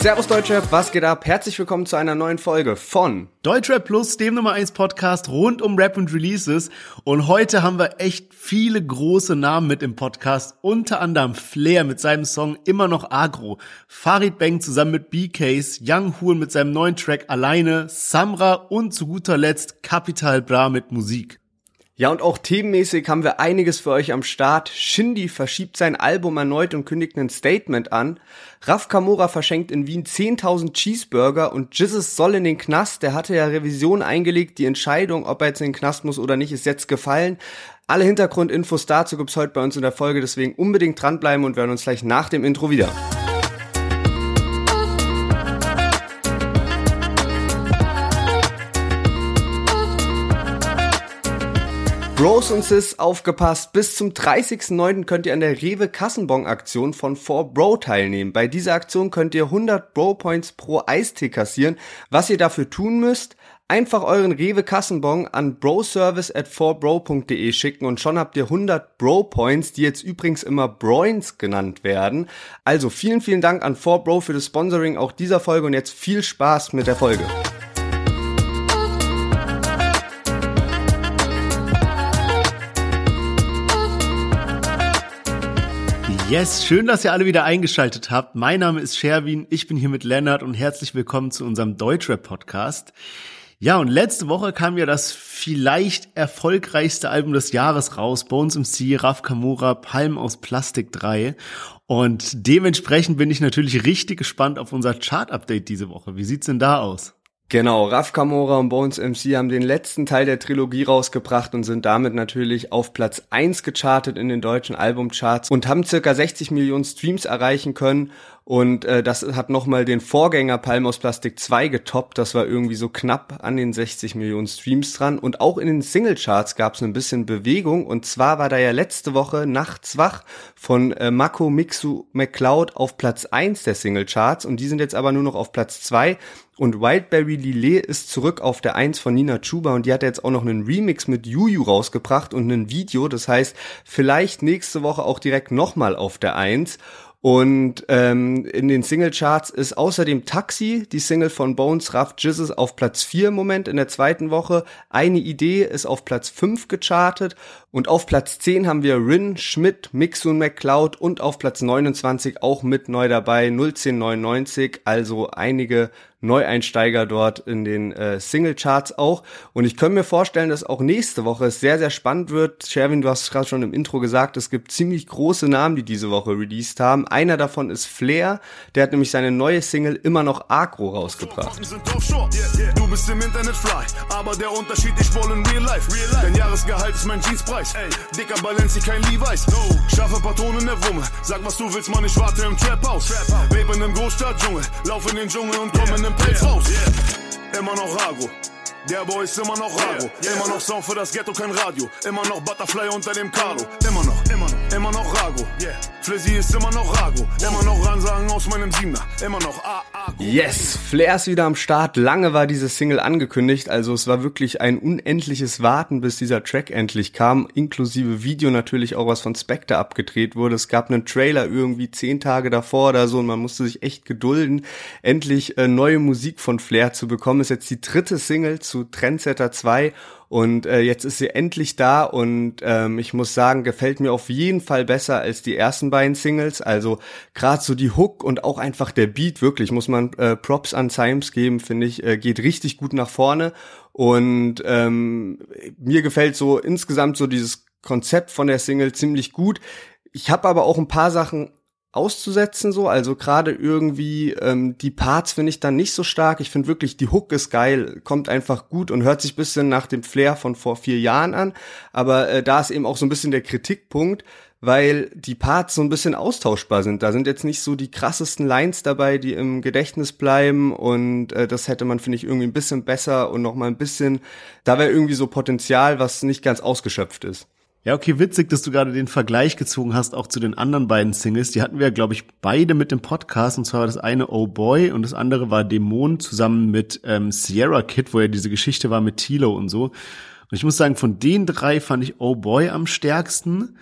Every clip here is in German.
Servus Deutschrap, was geht ab? Herzlich willkommen zu einer neuen Folge von Deutschrap Plus, dem Nummer 1 Podcast rund um Rap und Releases. Und heute haben wir echt viele große Namen mit im Podcast. Unter anderem Flair mit seinem Song Immer noch Agro, Farid Bang zusammen mit BKs, Young Huren mit seinem neuen Track Alleine, Samra und zu guter Letzt Capital Bra mit Musik. Ja, und auch themenmäßig haben wir einiges für euch am Start. Shindy verschiebt sein Album erneut und kündigt ein Statement an. Raf Kamora verschenkt in Wien 10.000 Cheeseburger und Jizzes soll in den Knast. Der hatte ja Revision eingelegt. Die Entscheidung, ob er jetzt in den Knast muss oder nicht, ist jetzt gefallen. Alle Hintergrundinfos dazu gibt's heute bei uns in der Folge, deswegen unbedingt dranbleiben und wir hören uns gleich nach dem Intro wieder. Bros und Sis, aufgepasst. Bis zum 30.09. könnt ihr an der Rewe Kassenbon-Aktion von 4Bro teilnehmen. Bei dieser Aktion könnt ihr 100 Bro-Points pro Eistee kassieren. Was ihr dafür tun müsst, einfach euren Rewe Kassenbon an broservice at 4bro.de schicken und schon habt ihr 100 Bro-Points, die jetzt übrigens immer Broins genannt werden. Also vielen, vielen Dank an 4Bro für das Sponsoring auch dieser Folge und jetzt viel Spaß mit der Folge. Yes, schön, dass ihr alle wieder eingeschaltet habt. Mein Name ist Sherwin, ich bin hier mit Lennart und herzlich willkommen zu unserem Deutschrap-Podcast. Ja, und letzte Woche kam ja das vielleicht erfolgreichste Album des Jahres raus, Bones MC, Raf Kamura, Palm aus Plastik 3. Und dementsprechend bin ich natürlich richtig gespannt auf unser Chart-Update diese Woche. Wie sieht's denn da aus? Genau, Raf Kamora und Bones MC haben den letzten Teil der Trilogie rausgebracht und sind damit natürlich auf Platz 1 gechartet in den deutschen Albumcharts und haben circa 60 Millionen Streams erreichen können und äh, das hat nochmal den Vorgänger Palm aus Plastik 2 getoppt. Das war irgendwie so knapp an den 60 Millionen Streams dran. Und auch in den Singlecharts gab es ein bisschen Bewegung. Und zwar war da ja letzte Woche Nachts wach von äh, Mako Mixu McCloud auf Platz 1 der Singlecharts. Und die sind jetzt aber nur noch auf Platz 2. Und Wildberry Lillet ist zurück auf der 1 von Nina Chuba und die hat jetzt auch noch einen Remix mit Juju rausgebracht und ein Video. Das heißt, vielleicht nächste Woche auch direkt nochmal auf der 1. Und ähm, in den Singlecharts ist außerdem Taxi, die Single von Bones, Raff Jizzes, auf Platz 4 im Moment in der zweiten Woche. Eine Idee ist auf Platz 5 gechartet. Und auf Platz 10 haben wir Rin, Schmidt, Mixun McCloud und auf Platz 29 auch mit neu dabei 01099. Also einige Neueinsteiger dort in den äh, Singlecharts auch. Und ich kann mir vorstellen, dass auch nächste Woche es sehr, sehr spannend wird. Sherwin, du hast gerade schon im Intro gesagt, es gibt ziemlich große Namen, die diese Woche released haben. Einer davon ist Flair. Der hat nämlich seine neue Single immer noch Agro rausgebracht. Du bist im Internet fly, aber der Unterschied, ich wollen real life. Dein Jahresgehalt ist mein Jeanspreis. Dicker Balenci, kein Levi's. Scharfe Patronen in der Wumme. Sag, was du willst, man, ich warte im Trap-Haus. Lebe in einem Großstadtdschungel, lauf in den Dschungel und komm in den Pelz raus. Immer noch Rago. Der Boy ist immer noch Rago. Immer noch Song für das Ghetto, kein Radio. Immer noch Butterfly unter dem Carlo. Immer noch, immer noch, immer noch Rago. Yeah. Flizzy ist immer noch Rago. Immer noch Ransagen aus meinem Siebener. Immer noch A, A. Yes, Flair ist wieder am Start. Lange war diese Single angekündigt, also es war wirklich ein unendliches Warten, bis dieser Track endlich kam, inklusive Video natürlich auch was von Spectre abgedreht wurde. Es gab einen Trailer irgendwie zehn Tage davor oder so und man musste sich echt gedulden, endlich äh, neue Musik von Flair zu bekommen. Ist jetzt die dritte Single zu Trendsetter 2 und äh, jetzt ist sie endlich da und ähm, ich muss sagen, gefällt mir auf jeden Fall besser als die ersten beiden Singles. Also gerade so die Hook und auch einfach der Beat, wirklich, muss man äh, Props an Symes geben, finde ich, äh, geht richtig gut nach vorne. Und ähm, mir gefällt so insgesamt so dieses Konzept von der Single ziemlich gut. Ich habe aber auch ein paar Sachen auszusetzen so. Also gerade irgendwie ähm, die Parts finde ich dann nicht so stark. Ich finde wirklich die Hook ist geil kommt einfach gut und hört sich bisschen nach dem Flair von vor vier Jahren an. Aber äh, da ist eben auch so ein bisschen der Kritikpunkt weil die Parts so ein bisschen austauschbar sind. Da sind jetzt nicht so die krassesten Lines dabei die im Gedächtnis bleiben. Und äh, das hätte man finde ich irgendwie ein bisschen besser und noch mal ein bisschen da wäre irgendwie so Potenzial was nicht ganz ausgeschöpft ist ja, okay, witzig, dass du gerade den Vergleich gezogen hast, auch zu den anderen beiden Singles. Die hatten wir, glaube ich, beide mit dem Podcast. Und zwar das eine Oh Boy und das andere war Dämon zusammen mit ähm, Sierra Kid, wo ja diese Geschichte war mit Tilo und so. Und ich muss sagen, von den drei fand ich Oh Boy am stärksten.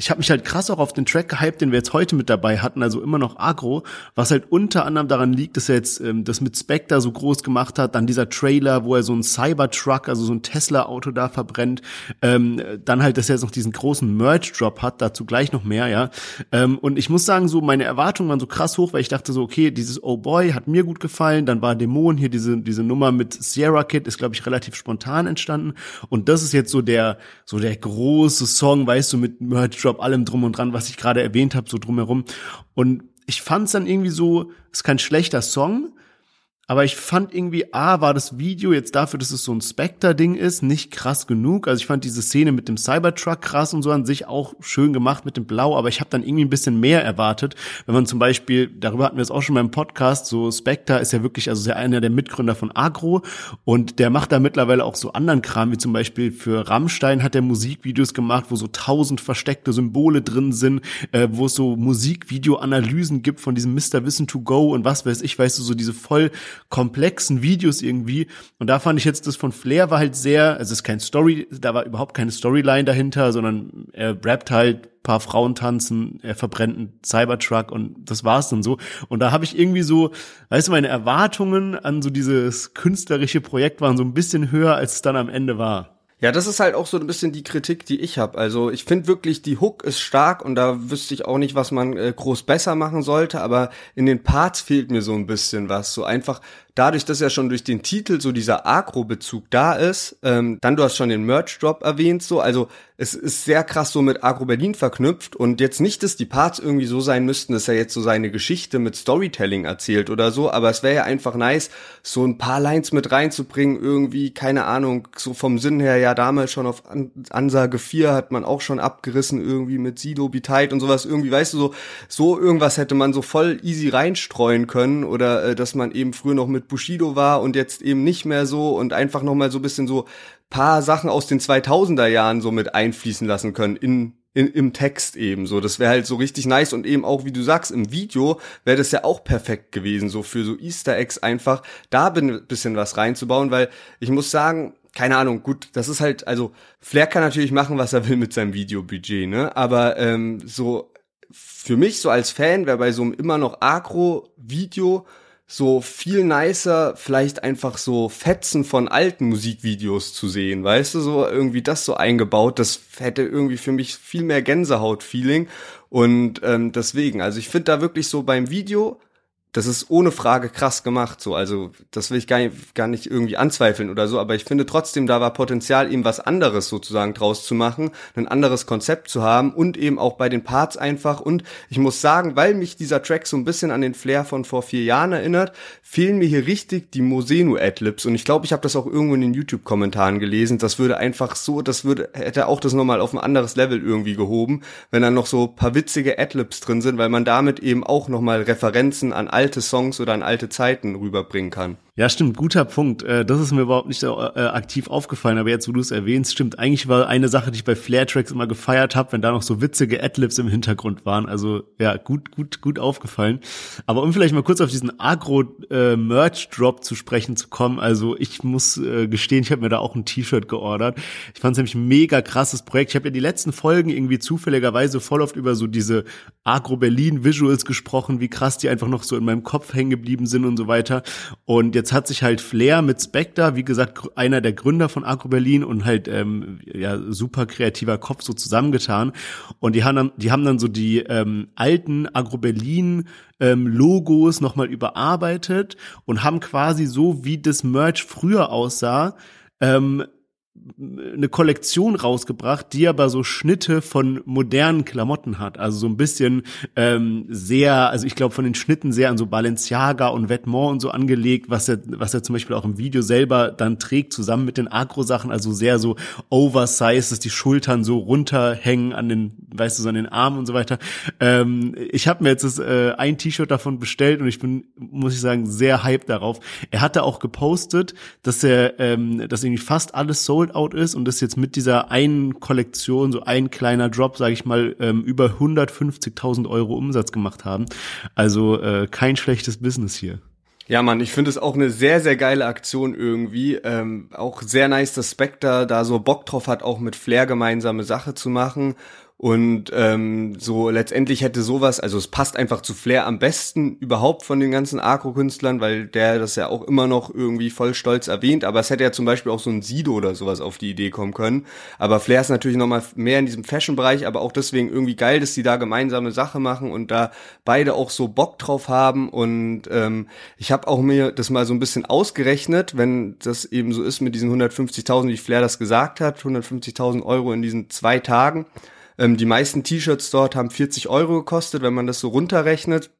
Ich habe mich halt krass auch auf den Track gehypt, den wir jetzt heute mit dabei hatten, also immer noch Agro, was halt unter anderem daran liegt, dass er jetzt ähm, das mit Spectre so groß gemacht hat, dann dieser Trailer, wo er so ein Cybertruck, also so ein Tesla-Auto da verbrennt, ähm, dann halt, dass er jetzt noch diesen großen Merch-Drop hat, dazu gleich noch mehr, ja. Ähm, und ich muss sagen, so meine Erwartungen waren so krass hoch, weil ich dachte so, okay, dieses Oh Boy hat mir gut gefallen, dann war Dämon hier diese diese Nummer mit Sierra Kid ist glaube ich relativ spontan entstanden und das ist jetzt so der so der große Song, weißt du, mit Merch Drop allem drum und dran, was ich gerade erwähnt habe, so drumherum. Und ich fand es dann irgendwie so, ist kein schlechter Song, aber ich fand irgendwie, A, war das Video jetzt dafür, dass es so ein Spectre-Ding ist, nicht krass genug. Also ich fand diese Szene mit dem Cybertruck krass und so an sich auch schön gemacht mit dem Blau, aber ich habe dann irgendwie ein bisschen mehr erwartet. Wenn man zum Beispiel, darüber hatten wir es auch schon beim Podcast, so Spectre ist ja wirklich, also sehr einer der Mitgründer von Agro und der macht da mittlerweile auch so anderen Kram, wie zum Beispiel für Rammstein hat er Musikvideos gemacht, wo so tausend versteckte Symbole drin sind, äh, wo es so Musikvideo-Analysen gibt von diesem Mr. Wissen to Go und was weiß ich, weißt du, so diese voll komplexen Videos irgendwie. Und da fand ich jetzt das von Flair war halt sehr, also es ist kein Story, da war überhaupt keine Storyline dahinter, sondern er rappt halt paar Frauen tanzen, er verbrennt einen Cybertruck und das war's dann so. Und da habe ich irgendwie so, weißt du, meine Erwartungen an so dieses künstlerische Projekt waren so ein bisschen höher, als es dann am Ende war. Ja, das ist halt auch so ein bisschen die Kritik, die ich habe. Also ich finde wirklich, die Hook ist stark und da wüsste ich auch nicht, was man äh, groß besser machen sollte, aber in den Parts fehlt mir so ein bisschen was. So einfach dadurch, dass ja schon durch den Titel so dieser Agro-Bezug da ist, ähm, dann du hast schon den Merch-Drop erwähnt, so, also es ist sehr krass so mit Agro Berlin verknüpft. Und jetzt nicht, dass die Parts irgendwie so sein müssten, dass er jetzt so seine Geschichte mit Storytelling erzählt oder so, aber es wäre ja einfach nice, so ein paar Lines mit reinzubringen, irgendwie, keine Ahnung, so vom Sinn her, ja damals schon auf An Ansage 4 hat man auch schon abgerissen, irgendwie mit Sido, Biteit und sowas, irgendwie, weißt du, so, so irgendwas hätte man so voll easy reinstreuen können. Oder äh, dass man eben früher noch mit Bushido war und jetzt eben nicht mehr so und einfach nochmal so bisschen so paar Sachen aus den 2000er Jahren so mit einfließen lassen können in in, im Text eben so. Das wäre halt so richtig nice und eben auch, wie du sagst, im Video wäre das ja auch perfekt gewesen, so für so Easter Eggs einfach da ein bisschen was reinzubauen, weil ich muss sagen, keine Ahnung, gut, das ist halt, also Flair kann natürlich machen, was er will mit seinem Videobudget, ne? Aber ähm, so für mich so als Fan wäre bei so einem immer noch Agro-Video so viel nicer, vielleicht einfach so Fetzen von alten Musikvideos zu sehen, weißt du, so irgendwie das so eingebaut, das hätte irgendwie für mich viel mehr Gänsehaut-Feeling. Und ähm, deswegen, also ich finde da wirklich so beim Video das ist ohne Frage krass gemacht, so. Also, das will ich gar nicht, gar nicht irgendwie anzweifeln oder so, aber ich finde trotzdem, da war Potenzial, eben was anderes sozusagen draus zu machen, ein anderes Konzept zu haben und eben auch bei den Parts einfach. Und ich muss sagen, weil mich dieser Track so ein bisschen an den Flair von vor vier Jahren erinnert, fehlen mir hier richtig die Mosenu-Adlibs. Und ich glaube, ich habe das auch irgendwo in den YouTube-Kommentaren gelesen. Das würde einfach so, das würde, hätte auch das nochmal auf ein anderes Level irgendwie gehoben, wenn dann noch so paar witzige Adlibs drin sind, weil man damit eben auch nochmal Referenzen an alte Songs oder an alte Zeiten rüberbringen kann. Ja, stimmt, guter Punkt. Äh, das ist mir überhaupt nicht äh, aktiv aufgefallen, aber jetzt, wo du es erwähnst, stimmt. Eigentlich war eine Sache, die ich bei Flair-Tracks immer gefeiert habe, wenn da noch so witzige Adlibs im Hintergrund waren. Also ja, gut, gut, gut aufgefallen. Aber um vielleicht mal kurz auf diesen Agro-Merch-Drop zu sprechen zu kommen, also ich muss äh, gestehen, ich habe mir da auch ein T-Shirt geordert. Ich fand es nämlich ein mega krasses Projekt. Ich habe ja die letzten Folgen irgendwie zufälligerweise voll oft über so diese Agro-Berlin-Visuals gesprochen, wie krass die einfach noch so in meinem Kopf hängen geblieben sind und so weiter. Und jetzt hat sich halt Flair mit Spectre, wie gesagt, einer der Gründer von Agro Berlin und halt ähm, ja super kreativer Kopf so zusammengetan. Und die haben dann, die haben dann so die ähm, alten Agro Berlin ähm, Logos nochmal überarbeitet und haben quasi so, wie das Merch früher aussah, ähm, eine Kollektion rausgebracht, die aber so Schnitte von modernen Klamotten hat. Also so ein bisschen ähm, sehr, also ich glaube von den Schnitten sehr an so Balenciaga und Vetements und so angelegt, was er, was er zum Beispiel auch im Video selber dann trägt, zusammen mit den Agro-Sachen, also sehr so oversized, dass die Schultern so runterhängen an den, weißt du, so an den Armen und so weiter. Ähm, ich habe mir jetzt das, äh, ein T-Shirt davon bestellt und ich bin, muss ich sagen, sehr hyped darauf. Er hatte auch gepostet, dass er, ähm, dass irgendwie fast alles sold sold out ist und das jetzt mit dieser einen Kollektion, so ein kleiner Drop, sage ich mal, ähm, über 150.000 Euro Umsatz gemacht haben. Also äh, kein schlechtes Business hier. Ja, Mann, ich finde es auch eine sehr, sehr geile Aktion irgendwie. Ähm, auch sehr nice, dass Spectre da so Bock drauf hat, auch mit Flair gemeinsame Sache zu machen. Und ähm, so letztendlich hätte sowas, also es passt einfach zu Flair am besten überhaupt von den ganzen Agro-Künstlern, weil der das ja auch immer noch irgendwie voll stolz erwähnt. Aber es hätte ja zum Beispiel auch so ein Sido oder sowas auf die Idee kommen können. Aber Flair ist natürlich nochmal mehr in diesem Fashion-Bereich, aber auch deswegen irgendwie geil, dass die da gemeinsame Sache machen und da beide auch so Bock drauf haben. Und ähm, ich habe auch mir das mal so ein bisschen ausgerechnet, wenn das eben so ist mit diesen 150.000, wie Flair das gesagt hat, 150.000 Euro in diesen zwei Tagen. Ähm, die meisten T-Shirts dort haben 40 Euro gekostet, wenn man das so runterrechnet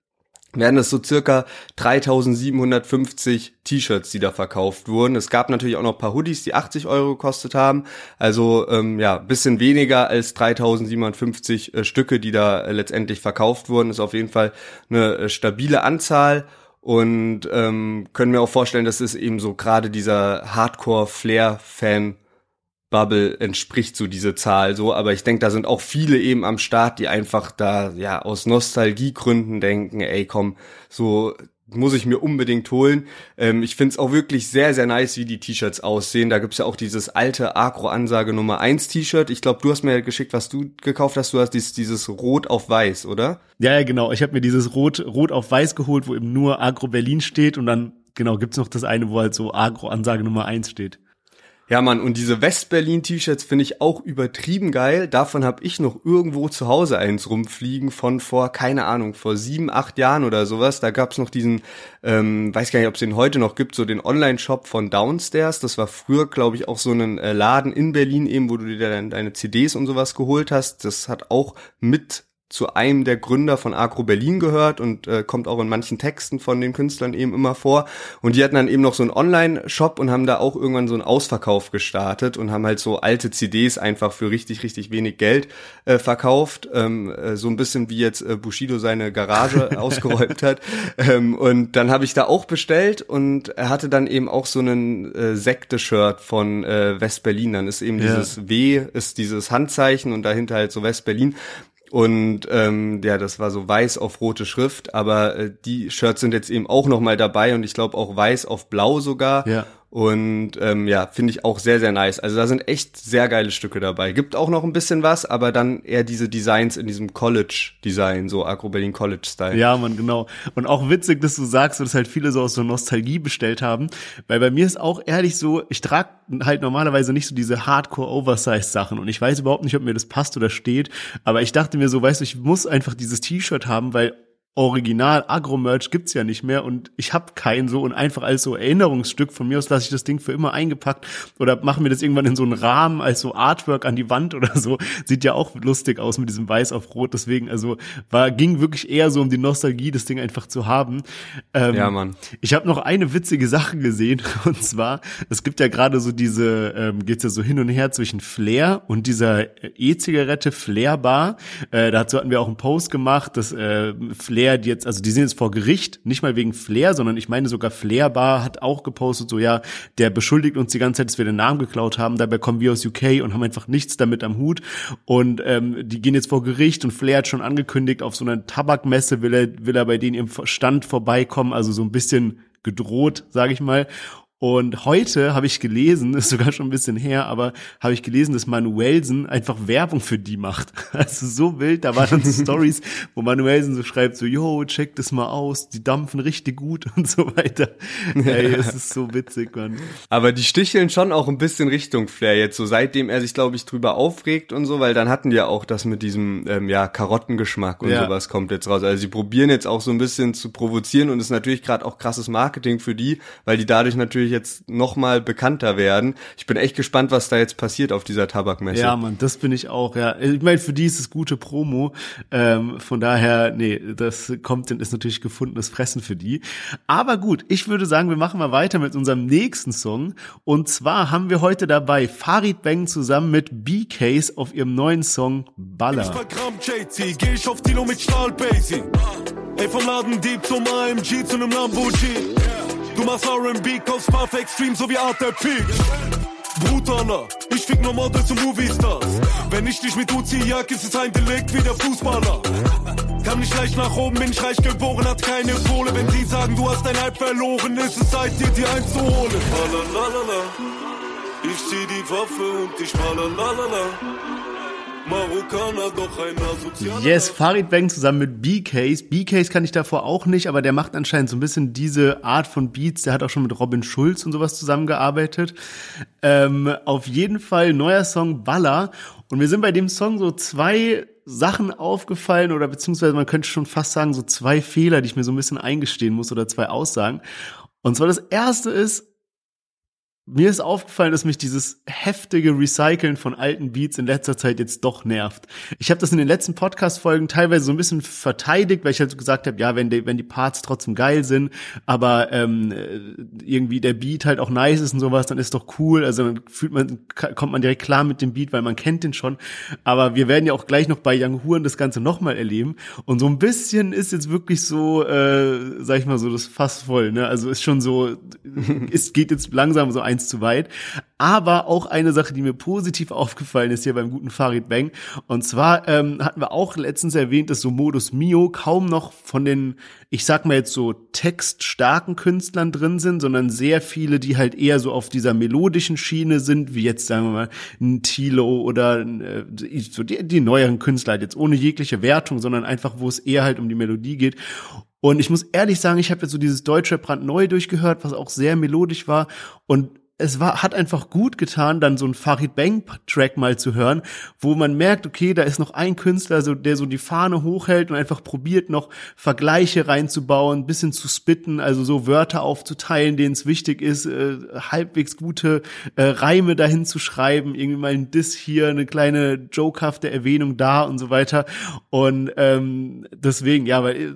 werden das so circa 3750 T-Shirts, die da verkauft wurden. Es gab natürlich auch noch ein paar Hoodies, die 80 Euro gekostet haben. Also ähm, ja, bisschen weniger als 3750 äh, Stücke, die da äh, letztendlich verkauft wurden. Ist auf jeden Fall eine äh, stabile Anzahl. Und ähm, können mir auch vorstellen, dass es eben so gerade dieser Hardcore-Flair-Fan Bubble entspricht so diese Zahl so, aber ich denke, da sind auch viele eben am Start, die einfach da ja aus Nostalgiegründen denken, ey komm, so muss ich mir unbedingt holen. Ähm, ich find's auch wirklich sehr, sehr nice, wie die T-Shirts aussehen. Da gibt's ja auch dieses alte Agro-Ansage Nummer 1 T-Shirt. Ich glaube, du hast mir geschickt, was du gekauft hast. Du hast dieses, dieses Rot auf Weiß, oder? Ja, ja, genau. Ich habe mir dieses Rot, Rot auf Weiß geholt, wo eben nur Agro Berlin steht und dann, genau, gibt's noch das eine, wo halt so Agro-Ansage Nummer 1 steht. Ja, Mann, und diese West-Berlin-T-Shirts finde ich auch übertrieben geil. Davon habe ich noch irgendwo zu Hause eins rumfliegen von vor, keine Ahnung, vor sieben, acht Jahren oder sowas. Da gab's noch diesen, ähm, weiß gar nicht, ob es den heute noch gibt, so den Online-Shop von Downstairs. Das war früher, glaube ich, auch so ein äh, Laden in Berlin eben, wo du dir dann deine CDs und sowas geholt hast. Das hat auch mit zu einem der Gründer von Agro Berlin gehört und äh, kommt auch in manchen Texten von den Künstlern eben immer vor. Und die hatten dann eben noch so einen Online-Shop und haben da auch irgendwann so einen Ausverkauf gestartet und haben halt so alte CDs einfach für richtig, richtig wenig Geld äh, verkauft. Ähm, äh, so ein bisschen wie jetzt äh, Bushido seine Garage ausgeräumt hat. Ähm, und dann habe ich da auch bestellt und er hatte dann eben auch so einen äh, Sekte-Shirt von äh, West-Berlin. Dann ist eben ja. dieses W, ist dieses Handzeichen und dahinter halt so West-Berlin. Und ähm, ja, das war so weiß auf rote Schrift, aber äh, die Shirts sind jetzt eben auch noch mal dabei und ich glaube auch weiß auf blau sogar. Ja. Und ähm, ja, finde ich auch sehr, sehr nice. Also da sind echt sehr geile Stücke dabei. Gibt auch noch ein bisschen was, aber dann eher diese Designs in diesem College-Design, so Agro Berlin College-Style. Ja, man, genau. Und auch witzig, dass du sagst, dass halt viele so aus so Nostalgie bestellt haben. Weil bei mir ist auch ehrlich so, ich trage halt normalerweise nicht so diese Hardcore-Oversize-Sachen. Und ich weiß überhaupt nicht, ob mir das passt oder steht. Aber ich dachte mir so, weißt du, ich muss einfach dieses T-Shirt haben, weil Original Agro-Merch gibt's ja nicht mehr und ich habe keinen so und einfach als so Erinnerungsstück von mir aus lasse ich das Ding für immer eingepackt oder machen wir das irgendwann in so einen Rahmen als so Artwork an die Wand oder so. Sieht ja auch lustig aus mit diesem Weiß auf Rot. Deswegen, also war, ging wirklich eher so um die Nostalgie, das Ding einfach zu haben. Ähm, ja, Mann. Ich habe noch eine witzige Sache gesehen und zwar, es gibt ja gerade so diese, ähm, geht's ja so hin und her zwischen Flair und dieser E-Zigarette Flair Bar. Äh, dazu hatten wir auch einen Post gemacht, dass äh, Flair Flair, die jetzt, also die sind jetzt vor Gericht, nicht mal wegen Flair, sondern ich meine sogar Flair Bar hat auch gepostet, so ja, der beschuldigt uns die ganze Zeit, dass wir den Namen geklaut haben, dabei kommen wir aus UK und haben einfach nichts damit am Hut. Und ähm, die gehen jetzt vor Gericht und Flair hat schon angekündigt, auf so einer Tabakmesse will er, will er bei denen im Stand vorbeikommen, also so ein bisschen gedroht, sage ich mal. Und heute habe ich gelesen, ist sogar schon ein bisschen her, aber habe ich gelesen, dass Manuelsen einfach Werbung für die macht. Also so wild, da waren dann so Stories, wo Manuelsen so schreibt, so, yo, check das mal aus, die dampfen richtig gut und so weiter. Ey, es ist so witzig, Mann. Aber die sticheln schon auch ein bisschen Richtung Flair jetzt, so seitdem er sich, glaube ich, drüber aufregt und so, weil dann hatten die ja auch das mit diesem, ähm, ja, Karottengeschmack und ja. sowas kommt jetzt raus. Also sie probieren jetzt auch so ein bisschen zu provozieren und ist natürlich gerade auch krasses Marketing für die, weil die dadurch natürlich natürlich jetzt noch mal bekannter werden. Ich bin echt gespannt, was da jetzt passiert auf dieser Tabakmesse. Ja, man, das bin ich auch. Ja, ich meine, für die ist es gute Promo. Ähm, von daher, nee, das kommt, ist natürlich gefundenes Fressen für die. Aber gut, ich würde sagen, wir machen mal weiter mit unserem nächsten Song. Und zwar haben wir heute dabei Farid Bang zusammen mit B-Case auf ihrem neuen Song Baller. JT, geh ich auf Dilo mit Stahl Ey, vom Laden Dieb zum AMG zu nem Lamborghini. Du machst R&B, kaufst Puff Extreme, so wie Art der Peak. Brutaler, ich fick nur Models und Movie-Stars. Wenn ich dich mit Uzi jag, ist es ein Delikt wie der Fußballer. Kam nicht leicht nach oben, bin ich reich geboren, hat keine Kohle. Wenn sie sagen, du hast dein Hype verloren, ist es Zeit, dir die einzuholen. Lalalala. Ich zieh die Waffe und ich malalala. Yes, Farid Bang zusammen mit B-Case. B-Case kann ich davor auch nicht, aber der macht anscheinend so ein bisschen diese Art von Beats. Der hat auch schon mit Robin Schulz und sowas zusammengearbeitet. Ähm, auf jeden Fall neuer Song Baller. Und mir sind bei dem Song so zwei Sachen aufgefallen oder beziehungsweise man könnte schon fast sagen, so zwei Fehler, die ich mir so ein bisschen eingestehen muss oder zwei Aussagen. Und zwar das erste ist, mir ist aufgefallen, dass mich dieses heftige Recyceln von alten Beats in letzter Zeit jetzt doch nervt. Ich habe das in den letzten Podcast-Folgen teilweise so ein bisschen verteidigt, weil ich halt so gesagt habe, ja, wenn die, wenn die Parts trotzdem geil sind, aber ähm, irgendwie der Beat halt auch nice ist und sowas, dann ist doch cool. Also dann fühlt man, kommt man direkt klar mit dem Beat, weil man kennt den schon. Aber wir werden ja auch gleich noch bei Young Huren das Ganze nochmal erleben. Und so ein bisschen ist jetzt wirklich so, äh, sag ich mal so, das Fass voll. Ne? Also ist schon so, es geht jetzt langsam so ein eins zu weit. Aber auch eine Sache, die mir positiv aufgefallen ist hier beim guten Farid Bang. Und zwar ähm, hatten wir auch letztens erwähnt, dass so Modus Mio kaum noch von den, ich sag mal jetzt so textstarken Künstlern drin sind, sondern sehr viele, die halt eher so auf dieser melodischen Schiene sind, wie jetzt sagen wir mal ein Tilo oder äh, so die, die neueren Künstler, halt jetzt ohne jegliche Wertung, sondern einfach, wo es eher halt um die Melodie geht. Und ich muss ehrlich sagen, ich habe jetzt so dieses deutsche Brand neu durchgehört, was auch sehr melodisch war. Und es war, hat einfach gut getan, dann so ein Farid Bang Track mal zu hören, wo man merkt, okay, da ist noch ein Künstler, so, der so die Fahne hochhält und einfach probiert noch Vergleiche reinzubauen, bisschen zu spitten, also so Wörter aufzuteilen, denen es wichtig ist, äh, halbwegs gute äh, Reime dahin zu schreiben, irgendwie mal ein Diss hier, eine kleine jokehafte Erwähnung da und so weiter. Und ähm, deswegen, ja, weil äh,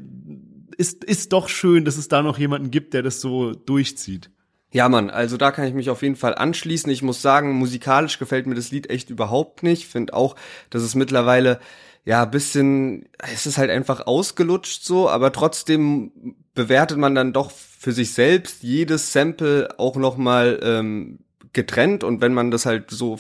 ist, ist doch schön, dass es da noch jemanden gibt, der das so durchzieht. Ja, Mann, also da kann ich mich auf jeden Fall anschließen. Ich muss sagen, musikalisch gefällt mir das Lied echt überhaupt nicht. Finde auch, dass es mittlerweile ja bisschen, es ist halt einfach ausgelutscht so, aber trotzdem bewertet man dann doch für sich selbst jedes Sample auch noch mal ähm, getrennt und wenn man das halt so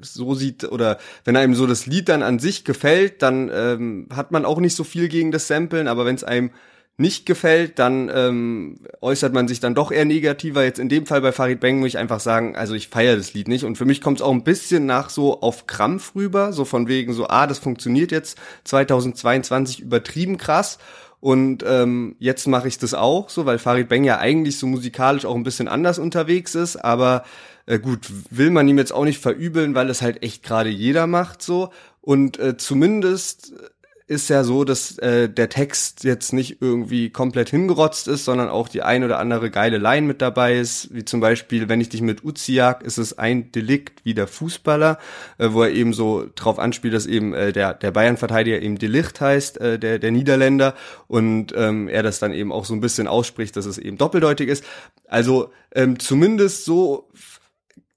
so sieht oder wenn einem so das Lied dann an sich gefällt, dann ähm, hat man auch nicht so viel gegen das Samplen, aber wenn es einem nicht gefällt, dann ähm, äußert man sich dann doch eher negativer. Jetzt in dem Fall bei Farid Bang muss ich einfach sagen, also ich feiere das Lied nicht. Und für mich kommt es auch ein bisschen nach so auf Krampf rüber, so von wegen so, ah, das funktioniert jetzt 2022 übertrieben krass. Und ähm, jetzt mache ich das auch so, weil Farid Bang ja eigentlich so musikalisch auch ein bisschen anders unterwegs ist. Aber äh, gut, will man ihm jetzt auch nicht verübeln, weil es halt echt gerade jeder macht so. Und äh, zumindest ist ja so, dass äh, der Text jetzt nicht irgendwie komplett hingerotzt ist, sondern auch die ein oder andere geile Line mit dabei ist, wie zum Beispiel, wenn ich dich mit Uzi jag, ist es ein Delikt wie der Fußballer, äh, wo er eben so drauf anspielt, dass eben äh, der, der Bayern-Verteidiger eben Delicht heißt, äh, der, der Niederländer, und ähm, er das dann eben auch so ein bisschen ausspricht, dass es eben doppeldeutig ist. Also ähm, zumindest so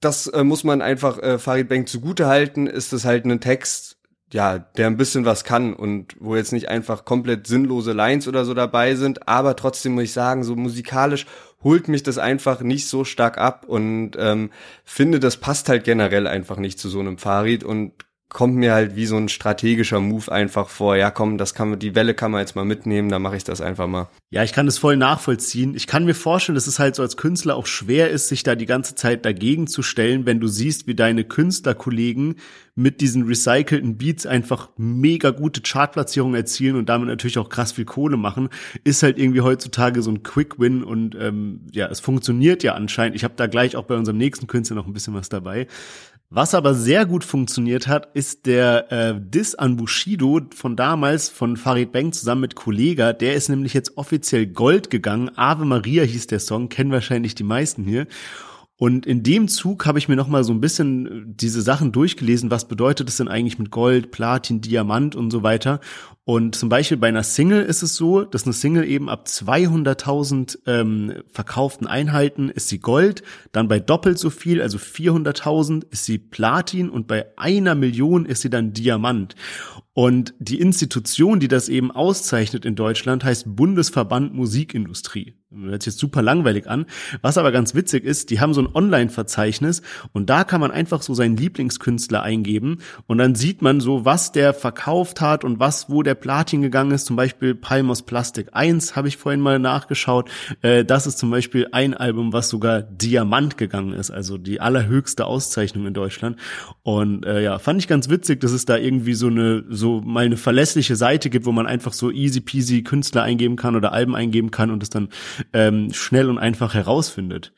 das äh, muss man einfach äh, Farid Bang zugute halten, ist es halt ein Text, ja, der ein bisschen was kann und wo jetzt nicht einfach komplett sinnlose Lines oder so dabei sind, aber trotzdem muss ich sagen, so musikalisch holt mich das einfach nicht so stark ab und ähm, finde, das passt halt generell einfach nicht zu so einem Fahrrad und kommt mir halt wie so ein strategischer Move einfach vor. Ja, komm, das kann man, die Welle kann man jetzt mal mitnehmen, dann mache ich das einfach mal. Ja, ich kann das voll nachvollziehen. Ich kann mir vorstellen, dass es halt so als Künstler auch schwer ist, sich da die ganze Zeit dagegen zu stellen, wenn du siehst, wie deine Künstlerkollegen mit diesen recycelten Beats einfach mega gute Chartplatzierungen erzielen und damit natürlich auch krass viel Kohle machen, ist halt irgendwie heutzutage so ein Quick Win und ähm, ja, es funktioniert ja anscheinend. Ich habe da gleich auch bei unserem nächsten Künstler noch ein bisschen was dabei. Was aber sehr gut funktioniert hat, ist der äh, Diss an Bushido von damals von Farid Bang zusammen mit Kollega. Der ist nämlich jetzt offiziell Gold gegangen. Ave Maria hieß der Song, kennen wahrscheinlich die meisten hier. Und in dem Zug habe ich mir noch mal so ein bisschen äh, diese Sachen durchgelesen. Was bedeutet es denn eigentlich mit Gold, Platin, Diamant und so weiter? Und zum Beispiel bei einer Single ist es so, dass eine Single eben ab 200.000 ähm, verkauften Einheiten ist sie Gold, dann bei doppelt so viel, also 400.000 ist sie Platin und bei einer Million ist sie dann Diamant. Und die Institution, die das eben auszeichnet in Deutschland, heißt Bundesverband Musikindustrie. hört sich jetzt super langweilig an. Was aber ganz witzig ist, die haben so ein Online-Verzeichnis und da kann man einfach so seinen Lieblingskünstler eingeben und dann sieht man so, was der verkauft hat und was, wo der Platin gegangen ist. Zum Beispiel Palmos Plastic 1 habe ich vorhin mal nachgeschaut. Äh, das ist zum Beispiel ein Album, was sogar Diamant gegangen ist, also die allerhöchste Auszeichnung in Deutschland. Und äh, ja, fand ich ganz witzig, dass es da irgendwie so eine, so mal eine verlässliche Seite gibt, wo man einfach so easy peasy Künstler eingeben kann oder Alben eingeben kann und es dann ähm, schnell und einfach herausfindet.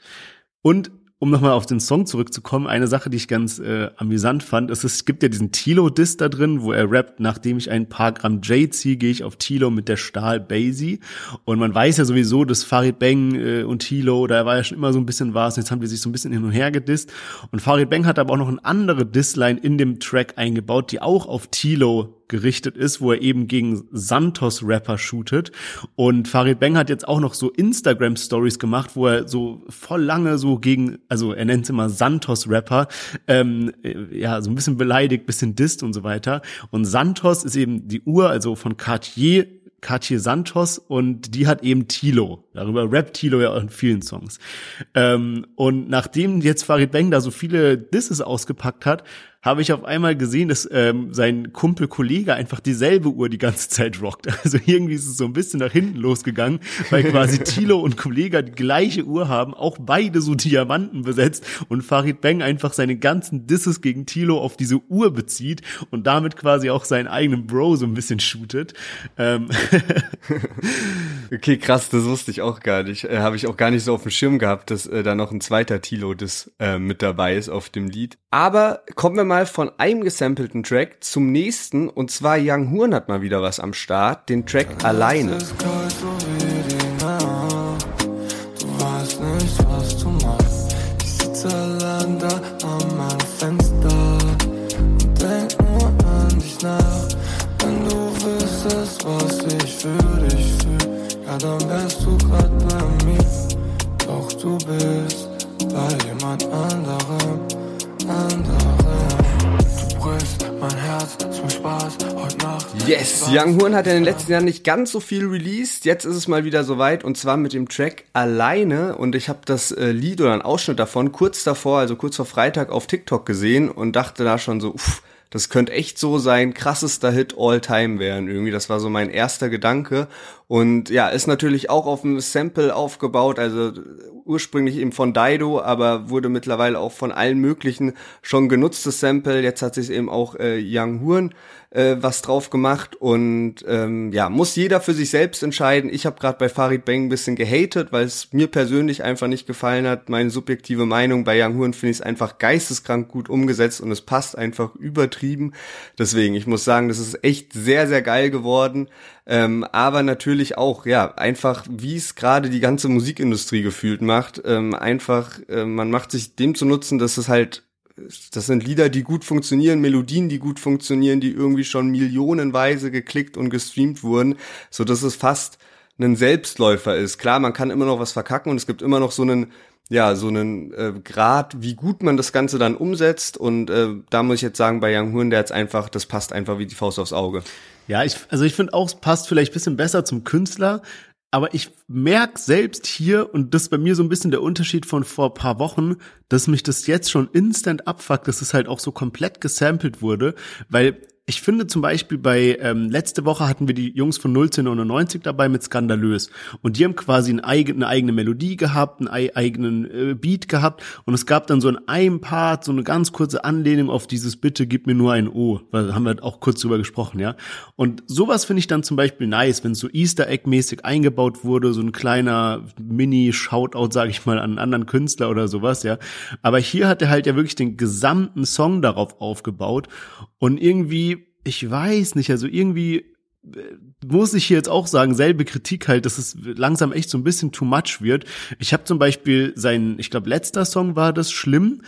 Und um nochmal auf den Song zurückzukommen, eine Sache, die ich ganz äh, amüsant fand, ist, es gibt ja diesen Tilo-Diss da drin, wo er rappt, nachdem ich ein paar Gramm J ziehe, gehe ich auf Tilo mit der Stahl Basie. Und man weiß ja sowieso, dass Farid Bang äh, und Tilo, da war ja schon immer so ein bisschen was, jetzt haben die sich so ein bisschen hin und her gedisst. Und Farid Bang hat aber auch noch eine andere Dissline in dem Track eingebaut, die auch auf Tilo gerichtet ist, wo er eben gegen Santos-Rapper shootet. Und Farid Bang hat jetzt auch noch so Instagram-Stories gemacht, wo er so voll lange so gegen, also er nennt es immer Santos-Rapper, ähm, ja, so ein bisschen beleidigt, bisschen disst und so weiter. Und Santos ist eben die Uhr, also von Cartier Cartier Santos und die hat eben Tilo. Darüber rappt Tilo ja auch in vielen Songs. Ähm, und nachdem jetzt Farid Bang da so viele Disses ausgepackt hat, habe ich auf einmal gesehen, dass ähm, sein Kumpel Kollege einfach dieselbe Uhr die ganze Zeit rockt. Also irgendwie ist es so ein bisschen nach hinten losgegangen, weil quasi Tilo und Kollege die gleiche Uhr haben, auch beide so Diamanten besetzt und Farid Bang einfach seine ganzen Disses gegen Tilo auf diese Uhr bezieht und damit quasi auch seinen eigenen Bro so ein bisschen shootet. Ähm okay, krass, das wusste ich auch gar nicht. Äh, Habe ich auch gar nicht so auf dem Schirm gehabt, dass äh, da noch ein zweiter Tilo das äh, mit dabei ist auf dem Lied. Aber kommen wir mal von einem gesampelten Track zum nächsten. Und zwar Young Horn hat mal wieder was am Start, den Track Alleine. Doch du bist bei jemand anderem, anderem. Yes, Young Horn hat ja in den letzten Jahren nicht ganz so viel released. Jetzt ist es mal wieder soweit und zwar mit dem Track Alleine. Und ich habe das äh, Lied oder einen Ausschnitt davon kurz davor, also kurz vor Freitag auf TikTok gesehen und dachte da schon so, uff, das könnte echt so sein krassester Hit all time werden irgendwie. Das war so mein erster Gedanke. Und ja, ist natürlich auch auf einem Sample aufgebaut, also ursprünglich eben von Dido, aber wurde mittlerweile auch von allen möglichen schon genutztes Sample. Jetzt hat sich eben auch äh, Young Horn äh, was drauf gemacht und ähm, ja, muss jeder für sich selbst entscheiden. Ich habe gerade bei Farid Bang ein bisschen gehatet, weil es mir persönlich einfach nicht gefallen hat. Meine subjektive Meinung bei Young Horn finde ich es einfach geisteskrank gut umgesetzt und es passt einfach übertrieben. Deswegen, ich muss sagen, das ist echt sehr, sehr geil geworden. Ähm, aber natürlich auch, ja, einfach, wie es gerade die ganze Musikindustrie gefühlt macht. Ähm, einfach, äh, man macht sich dem zu nutzen, dass es halt das sind Lieder, die gut funktionieren, Melodien, die gut funktionieren, die irgendwie schon millionenweise geklickt und gestreamt wurden, so dass es fast ein Selbstläufer ist. Klar, man kann immer noch was verkacken und es gibt immer noch so einen ja, so einen äh, Grad, wie gut man das Ganze dann umsetzt. Und äh, da muss ich jetzt sagen, bei Young Horn, der jetzt einfach, das passt einfach wie die Faust aufs Auge. Ja, ich, also ich finde auch, es passt vielleicht bisschen besser zum Künstler, aber ich merk selbst hier, und das ist bei mir so ein bisschen der Unterschied von vor paar Wochen, dass mich das jetzt schon instant abfuckt, dass es halt auch so komplett gesampelt wurde, weil ich finde zum Beispiel bei, ähm, letzte Woche hatten wir die Jungs von 1999 dabei mit Skandalös. Und die haben quasi eine eigene, eine eigene Melodie gehabt, einen eigenen äh, Beat gehabt. Und es gab dann so in einem Part so eine ganz kurze Anlehnung auf dieses Bitte gib mir nur ein O. Weil da haben wir auch kurz drüber gesprochen, ja. Und sowas finde ich dann zum Beispiel nice, wenn es so Easter Egg-mäßig eingebaut wurde, so ein kleiner Mini-Shoutout, sage ich mal, an einen anderen Künstler oder sowas, ja. Aber hier hat er halt ja wirklich den gesamten Song darauf aufgebaut. Und irgendwie ich weiß nicht, also irgendwie äh, muss ich hier jetzt auch sagen, selbe Kritik halt, dass es langsam echt so ein bisschen too much wird. Ich habe zum Beispiel sein, ich glaube, letzter Song war das schlimm.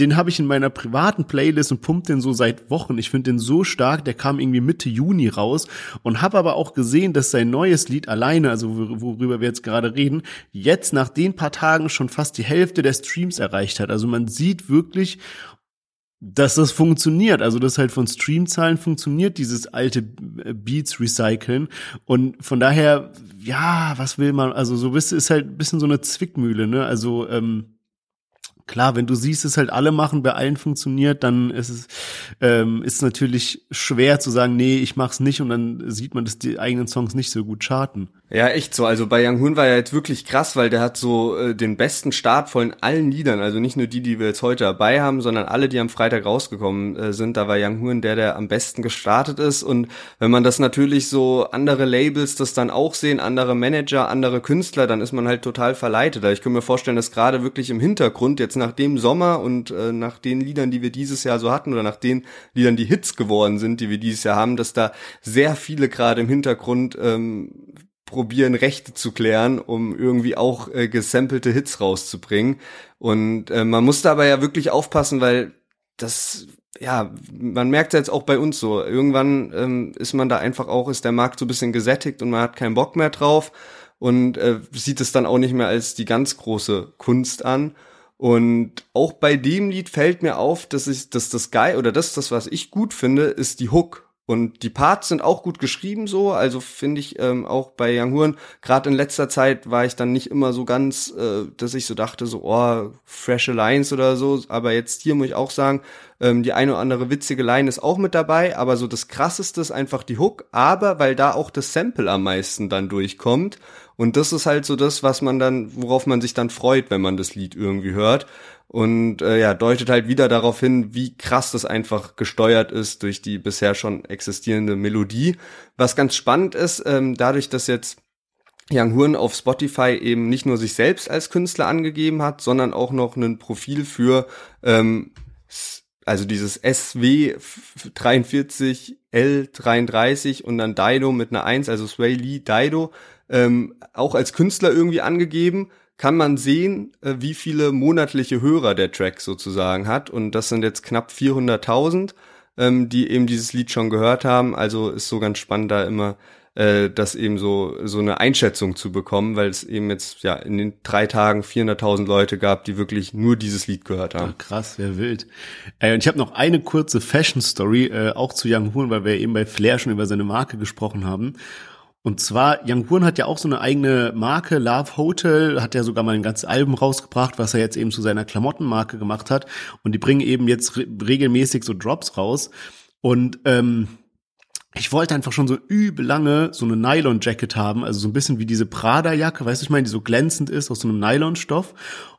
Den habe ich in meiner privaten Playlist und pumpt den so seit Wochen. Ich finde den so stark, der kam irgendwie Mitte Juni raus und habe aber auch gesehen, dass sein neues Lied alleine, also worüber wir jetzt gerade reden, jetzt nach den paar Tagen schon fast die Hälfte der Streams erreicht hat. Also man sieht wirklich, dass das funktioniert, also das halt von Streamzahlen funktioniert, dieses alte Beats recyceln. Und von daher, ja, was will man, also so bist ist halt ein bisschen so eine Zwickmühle, ne, also ähm, Klar, wenn du siehst, es halt alle machen, bei allen funktioniert, dann ist es ähm, ist natürlich schwer zu sagen, nee, ich mach's nicht und dann sieht man, dass die eigenen Songs nicht so gut charten. Ja, echt so. Also bei Young Hoon war ja jetzt wirklich krass, weil der hat so äh, den besten Start von allen Liedern, also nicht nur die, die wir jetzt heute dabei haben, sondern alle, die am Freitag rausgekommen äh, sind. Da war Young Hoon der, der am besten gestartet ist. Und wenn man das natürlich so andere Labels das dann auch sehen, andere Manager, andere Künstler, dann ist man halt total verleitet. Ich kann mir vorstellen, dass gerade wirklich im Hintergrund jetzt nach dem Sommer und äh, nach den Liedern, die wir dieses Jahr so hatten oder nach den Liedern, die Hits geworden sind, die wir dieses Jahr haben, dass da sehr viele gerade im Hintergrund ähm, probieren, Rechte zu klären, um irgendwie auch äh, gesampelte Hits rauszubringen. Und äh, man muss dabei ja wirklich aufpassen, weil das ja, man merkt jetzt auch bei uns so. Irgendwann ähm, ist man da einfach auch, ist der Markt so ein bisschen gesättigt und man hat keinen Bock mehr drauf und äh, sieht es dann auch nicht mehr als die ganz große Kunst an. Und auch bei dem Lied fällt mir auf, dass ich, dass das geil oder das, das was ich gut finde, ist die Hook. Und die Parts sind auch gut geschrieben so, also finde ich ähm, auch bei Young Huren, gerade in letzter Zeit war ich dann nicht immer so ganz, äh, dass ich so dachte, so, oh, freshe Lines oder so, aber jetzt hier muss ich auch sagen, ähm, die eine oder andere witzige Line ist auch mit dabei, aber so das krasseste ist einfach die Hook, aber weil da auch das Sample am meisten dann durchkommt und das ist halt so das, was man dann, worauf man sich dann freut, wenn man das Lied irgendwie hört und äh, ja, deutet halt wieder darauf hin, wie krass das einfach gesteuert ist durch die bisher schon existierende Melodie. Was ganz spannend ist, ähm, dadurch, dass jetzt Young Huren auf Spotify eben nicht nur sich selbst als Künstler angegeben hat, sondern auch noch ein Profil für ähm, also dieses SW 43 L33 und dann Dido mit einer 1, also Sway Lee Dido, ähm, auch als Künstler irgendwie angegeben kann man sehen, äh, wie viele monatliche Hörer der Track sozusagen hat. Und das sind jetzt knapp 400.000, ähm, die eben dieses Lied schon gehört haben. Also ist so ganz spannend da immer äh, das eben so so eine Einschätzung zu bekommen, weil es eben jetzt ja in den drei Tagen 400.000 Leute gab, die wirklich nur dieses Lied gehört haben. Ach, krass, wer wild. Äh, und ich habe noch eine kurze Fashion Story äh, auch zu Young Horn, weil wir eben bei Flair schon über seine Marke gesprochen haben. Und zwar, Young Horn hat ja auch so eine eigene Marke, Love Hotel, hat ja sogar mal ein ganzes Album rausgebracht, was er jetzt eben zu seiner Klamottenmarke gemacht hat. Und die bringen eben jetzt re regelmäßig so Drops raus. Und ähm, ich wollte einfach schon so übel lange so eine Nylon-Jacket haben, also so ein bisschen wie diese Prada-Jacke, weißt du, ich meine, die so glänzend ist aus so einem Nylonstoff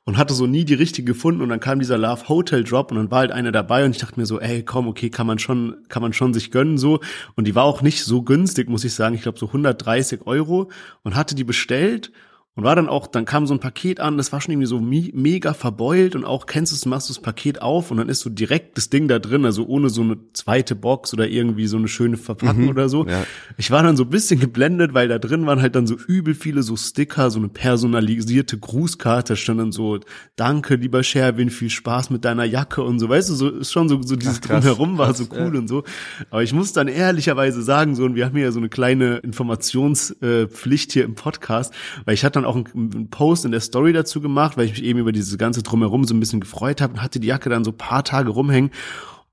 und hatte so nie die richtige gefunden und dann kam dieser Love Hotel Drop und dann war halt eine dabei und ich dachte mir so, ey, komm, okay, kann man schon, kann man schon sich gönnen so. Und die war auch nicht so günstig, muss ich sagen, ich glaube so 130 Euro und hatte die bestellt und war dann auch, dann kam so ein Paket an, das war schon irgendwie so mega verbeult und auch kennst du es, machst du das Paket auf und dann ist so direkt das Ding da drin, also ohne so eine zweite Box oder irgendwie so eine schöne Verpackung mhm, oder so. Ja. Ich war dann so ein bisschen geblendet, weil da drin waren halt dann so übel viele so Sticker, so eine personalisierte Grußkarte, stand dann so, danke lieber Sherwin, viel Spaß mit deiner Jacke und so, weißt du, so ist schon so, so dieses Ach, Drumherum war so cool ja. und so. Aber ich muss dann ehrlicherweise sagen, so, und wir haben hier ja so eine kleine Informationspflicht hier im Podcast, weil ich hatte dann auch einen, Post in der Story dazu gemacht, weil ich mich eben über dieses ganze Drumherum so ein bisschen gefreut habe und hatte die Jacke dann so paar Tage rumhängen.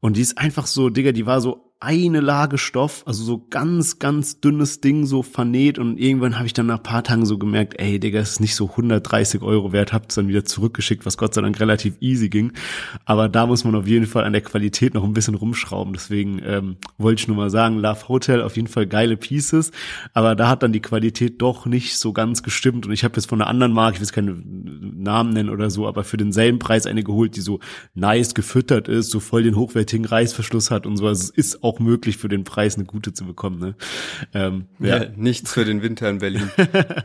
Und die ist einfach so, Digga, die war so eine Lage Stoff, also so ganz, ganz dünnes Ding, so vernäht und irgendwann habe ich dann nach paar Tagen so gemerkt, ey, Digga, ist nicht so 130 Euro wert, hab's dann wieder zurückgeschickt, was Gott sei Dank relativ easy ging. Aber da muss man auf jeden Fall an der Qualität noch ein bisschen rumschrauben. Deswegen ähm, wollte ich nur mal sagen, Love Hotel auf jeden Fall geile Pieces, aber da hat dann die Qualität doch nicht so ganz gestimmt und ich habe jetzt von einer anderen Marke, ich will keine Namen nennen oder so, aber für denselben Preis eine geholt, die so nice gefüttert ist, so voll den hochwertigen Reißverschluss hat und so. Also es ist auch auch möglich, für den Preis eine gute zu bekommen. Ne? Ähm, ja. ja. nichts für den Winter in Berlin.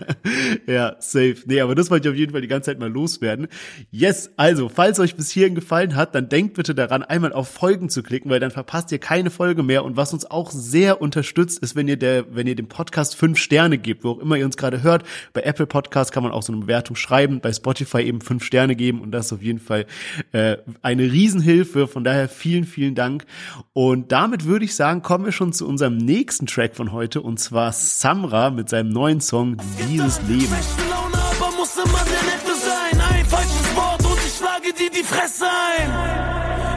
ja, safe. Nee, aber das wollte ich auf jeden Fall die ganze Zeit mal loswerden. Yes, also, falls euch bis hierhin gefallen hat, dann denkt bitte daran, einmal auf Folgen zu klicken, weil dann verpasst ihr keine Folge mehr. Und was uns auch sehr unterstützt, ist, wenn ihr der, wenn ihr dem Podcast fünf Sterne gebt, wo auch immer ihr uns gerade hört. Bei Apple Podcast kann man auch so eine Bewertung schreiben, bei Spotify eben fünf Sterne geben und das ist auf jeden Fall äh, eine Riesenhilfe. Von daher vielen, vielen Dank. Und damit würde würde ich sagen, kommen wir schon zu unserem nächsten Track von heute und zwar Samra mit seinem neuen Song Dieses Leben. Ich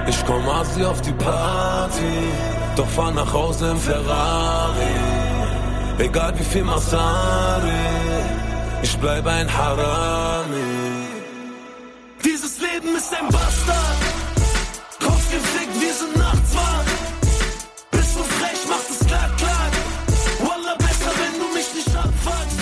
Ich komm Asi auf die Party, doch fahr nach Hause im Ferrari. Egal wie viel Masari, ich bleib ein Harami. Dieses Leben ist ein Bastard, Kopf gefickt, wir sind nachts wach.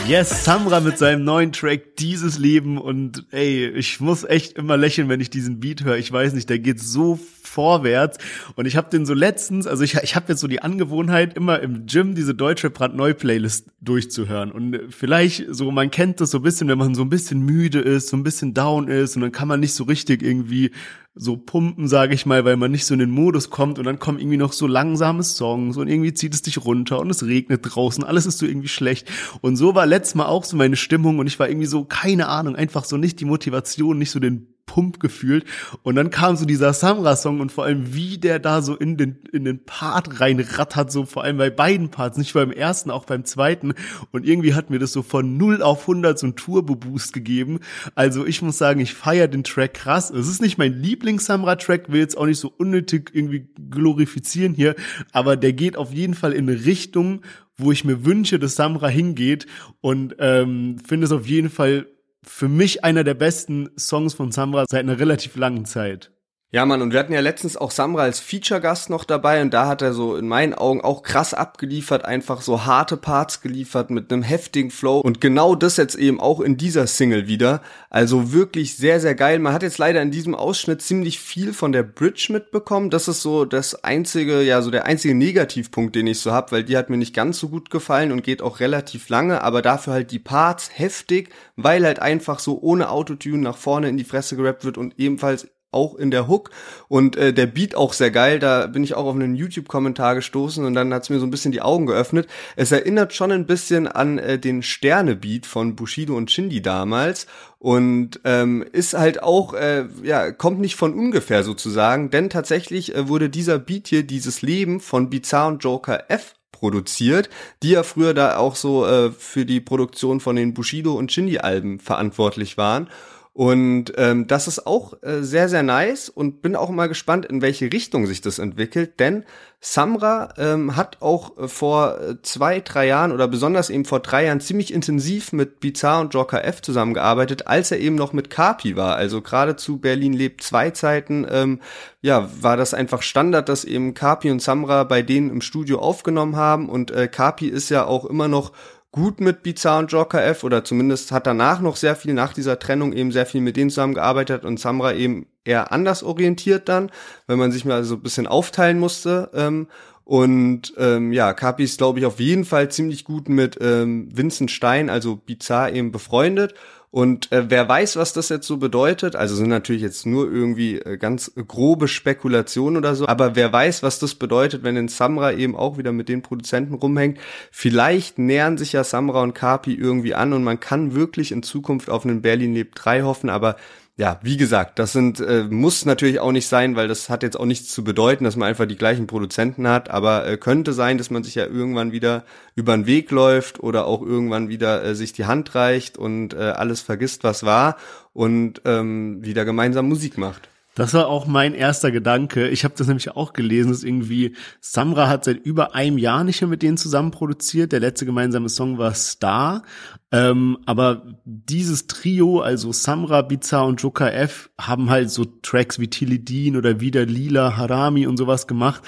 Yes, Samra mit seinem neuen Track Dieses Leben und ey, ich muss echt immer lächeln, wenn ich diesen Beat höre. Ich weiß nicht, der geht so vorwärts. Und ich habe den so letztens, also ich, ich habe jetzt so die Angewohnheit, immer im Gym diese deutsche Brandneu Playlist durchzuhören. Und vielleicht so, man kennt das so ein bisschen, wenn man so ein bisschen müde ist, so ein bisschen down ist und dann kann man nicht so richtig irgendwie so pumpen, sage ich mal, weil man nicht so in den Modus kommt und dann kommen irgendwie noch so langsame Songs und irgendwie zieht es dich runter und es regnet draußen, alles ist so irgendwie schlecht. Und so war letztes Mal auch so meine Stimmung und ich war irgendwie so, keine Ahnung, einfach so nicht die Motivation, nicht so den Pump gefühlt. Und dann kam so dieser Samra-Song und vor allem, wie der da so in den, in den Part reinrattert, so vor allem bei beiden Parts, nicht beim ersten, auch beim zweiten. Und irgendwie hat mir das so von 0 auf 100 so ein Turbo-Boost gegeben. Also ich muss sagen, ich feiere den Track krass. Es ist nicht mein Lieblings-Samra-Track, will jetzt auch nicht so unnötig irgendwie glorifizieren hier, aber der geht auf jeden Fall in eine Richtung, wo ich mir wünsche, dass Samra hingeht und ähm, finde es auf jeden Fall für mich einer der besten Songs von Samra seit einer relativ langen Zeit. Ja, Mann, und wir hatten ja letztens auch Samra als Feature-Gast noch dabei und da hat er so in meinen Augen auch krass abgeliefert, einfach so harte Parts geliefert mit einem heftigen Flow und genau das jetzt eben auch in dieser Single wieder. Also wirklich sehr, sehr geil. Man hat jetzt leider in diesem Ausschnitt ziemlich viel von der Bridge mitbekommen. Das ist so das einzige, ja, so der einzige Negativpunkt, den ich so hab, weil die hat mir nicht ganz so gut gefallen und geht auch relativ lange, aber dafür halt die Parts heftig, weil halt einfach so ohne Autotune nach vorne in die Fresse gerappt wird und ebenfalls auch in der Hook und äh, der Beat auch sehr geil. Da bin ich auch auf einen YouTube-Kommentar gestoßen und dann hat's mir so ein bisschen die Augen geöffnet. Es erinnert schon ein bisschen an äh, den Sterne-Beat von Bushido und Shindy damals und ähm, ist halt auch äh, ja kommt nicht von ungefähr sozusagen, denn tatsächlich äh, wurde dieser Beat hier dieses Leben von Bizarre und Joker F produziert, die ja früher da auch so äh, für die Produktion von den Bushido und Shindy Alben verantwortlich waren. Und ähm, das ist auch äh, sehr, sehr nice und bin auch mal gespannt, in welche Richtung sich das entwickelt, denn Samra ähm, hat auch äh, vor äh, zwei, drei Jahren oder besonders eben vor drei Jahren ziemlich intensiv mit Bizarre und Joker F zusammengearbeitet, als er eben noch mit Kapi war. Also gerade zu Berlin lebt zwei Zeiten, ähm, ja, war das einfach Standard, dass eben Kapi und Samra bei denen im Studio aufgenommen haben und äh, Kapi ist ja auch immer noch gut mit Bizarre und Joker F oder zumindest hat danach noch sehr viel nach dieser Trennung eben sehr viel mit denen zusammengearbeitet und Samra eben eher anders orientiert dann, wenn man sich mal so ein bisschen aufteilen musste. Ähm, und ähm, ja, Kapi ist, glaube ich, auf jeden Fall ziemlich gut mit ähm, Vincent Stein, also Bizarre, eben befreundet. Und äh, wer weiß, was das jetzt so bedeutet, also sind natürlich jetzt nur irgendwie äh, ganz grobe Spekulationen oder so, aber wer weiß, was das bedeutet, wenn in Samra eben auch wieder mit den Produzenten rumhängt. Vielleicht nähern sich ja Samra und Kapi irgendwie an und man kann wirklich in Zukunft auf einen Berlin Lebt 3 hoffen, aber ja, wie gesagt, das sind äh, muss natürlich auch nicht sein, weil das hat jetzt auch nichts zu bedeuten, dass man einfach die gleichen Produzenten hat, aber äh, könnte sein, dass man sich ja irgendwann wieder über den Weg läuft oder auch irgendwann wieder äh, sich die Hand reicht und äh, alles vergisst, was war und ähm, wieder gemeinsam Musik macht. Das war auch mein erster Gedanke. Ich habe das nämlich auch gelesen, dass irgendwie Samra hat seit über einem Jahr nicht mehr mit denen zusammen produziert. Der letzte gemeinsame Song war Star. Ähm, aber dieses Trio, also Samra, Bizarre und Joker F, haben halt so Tracks wie Tilly Dean oder Wieder Lila, Harami und sowas gemacht.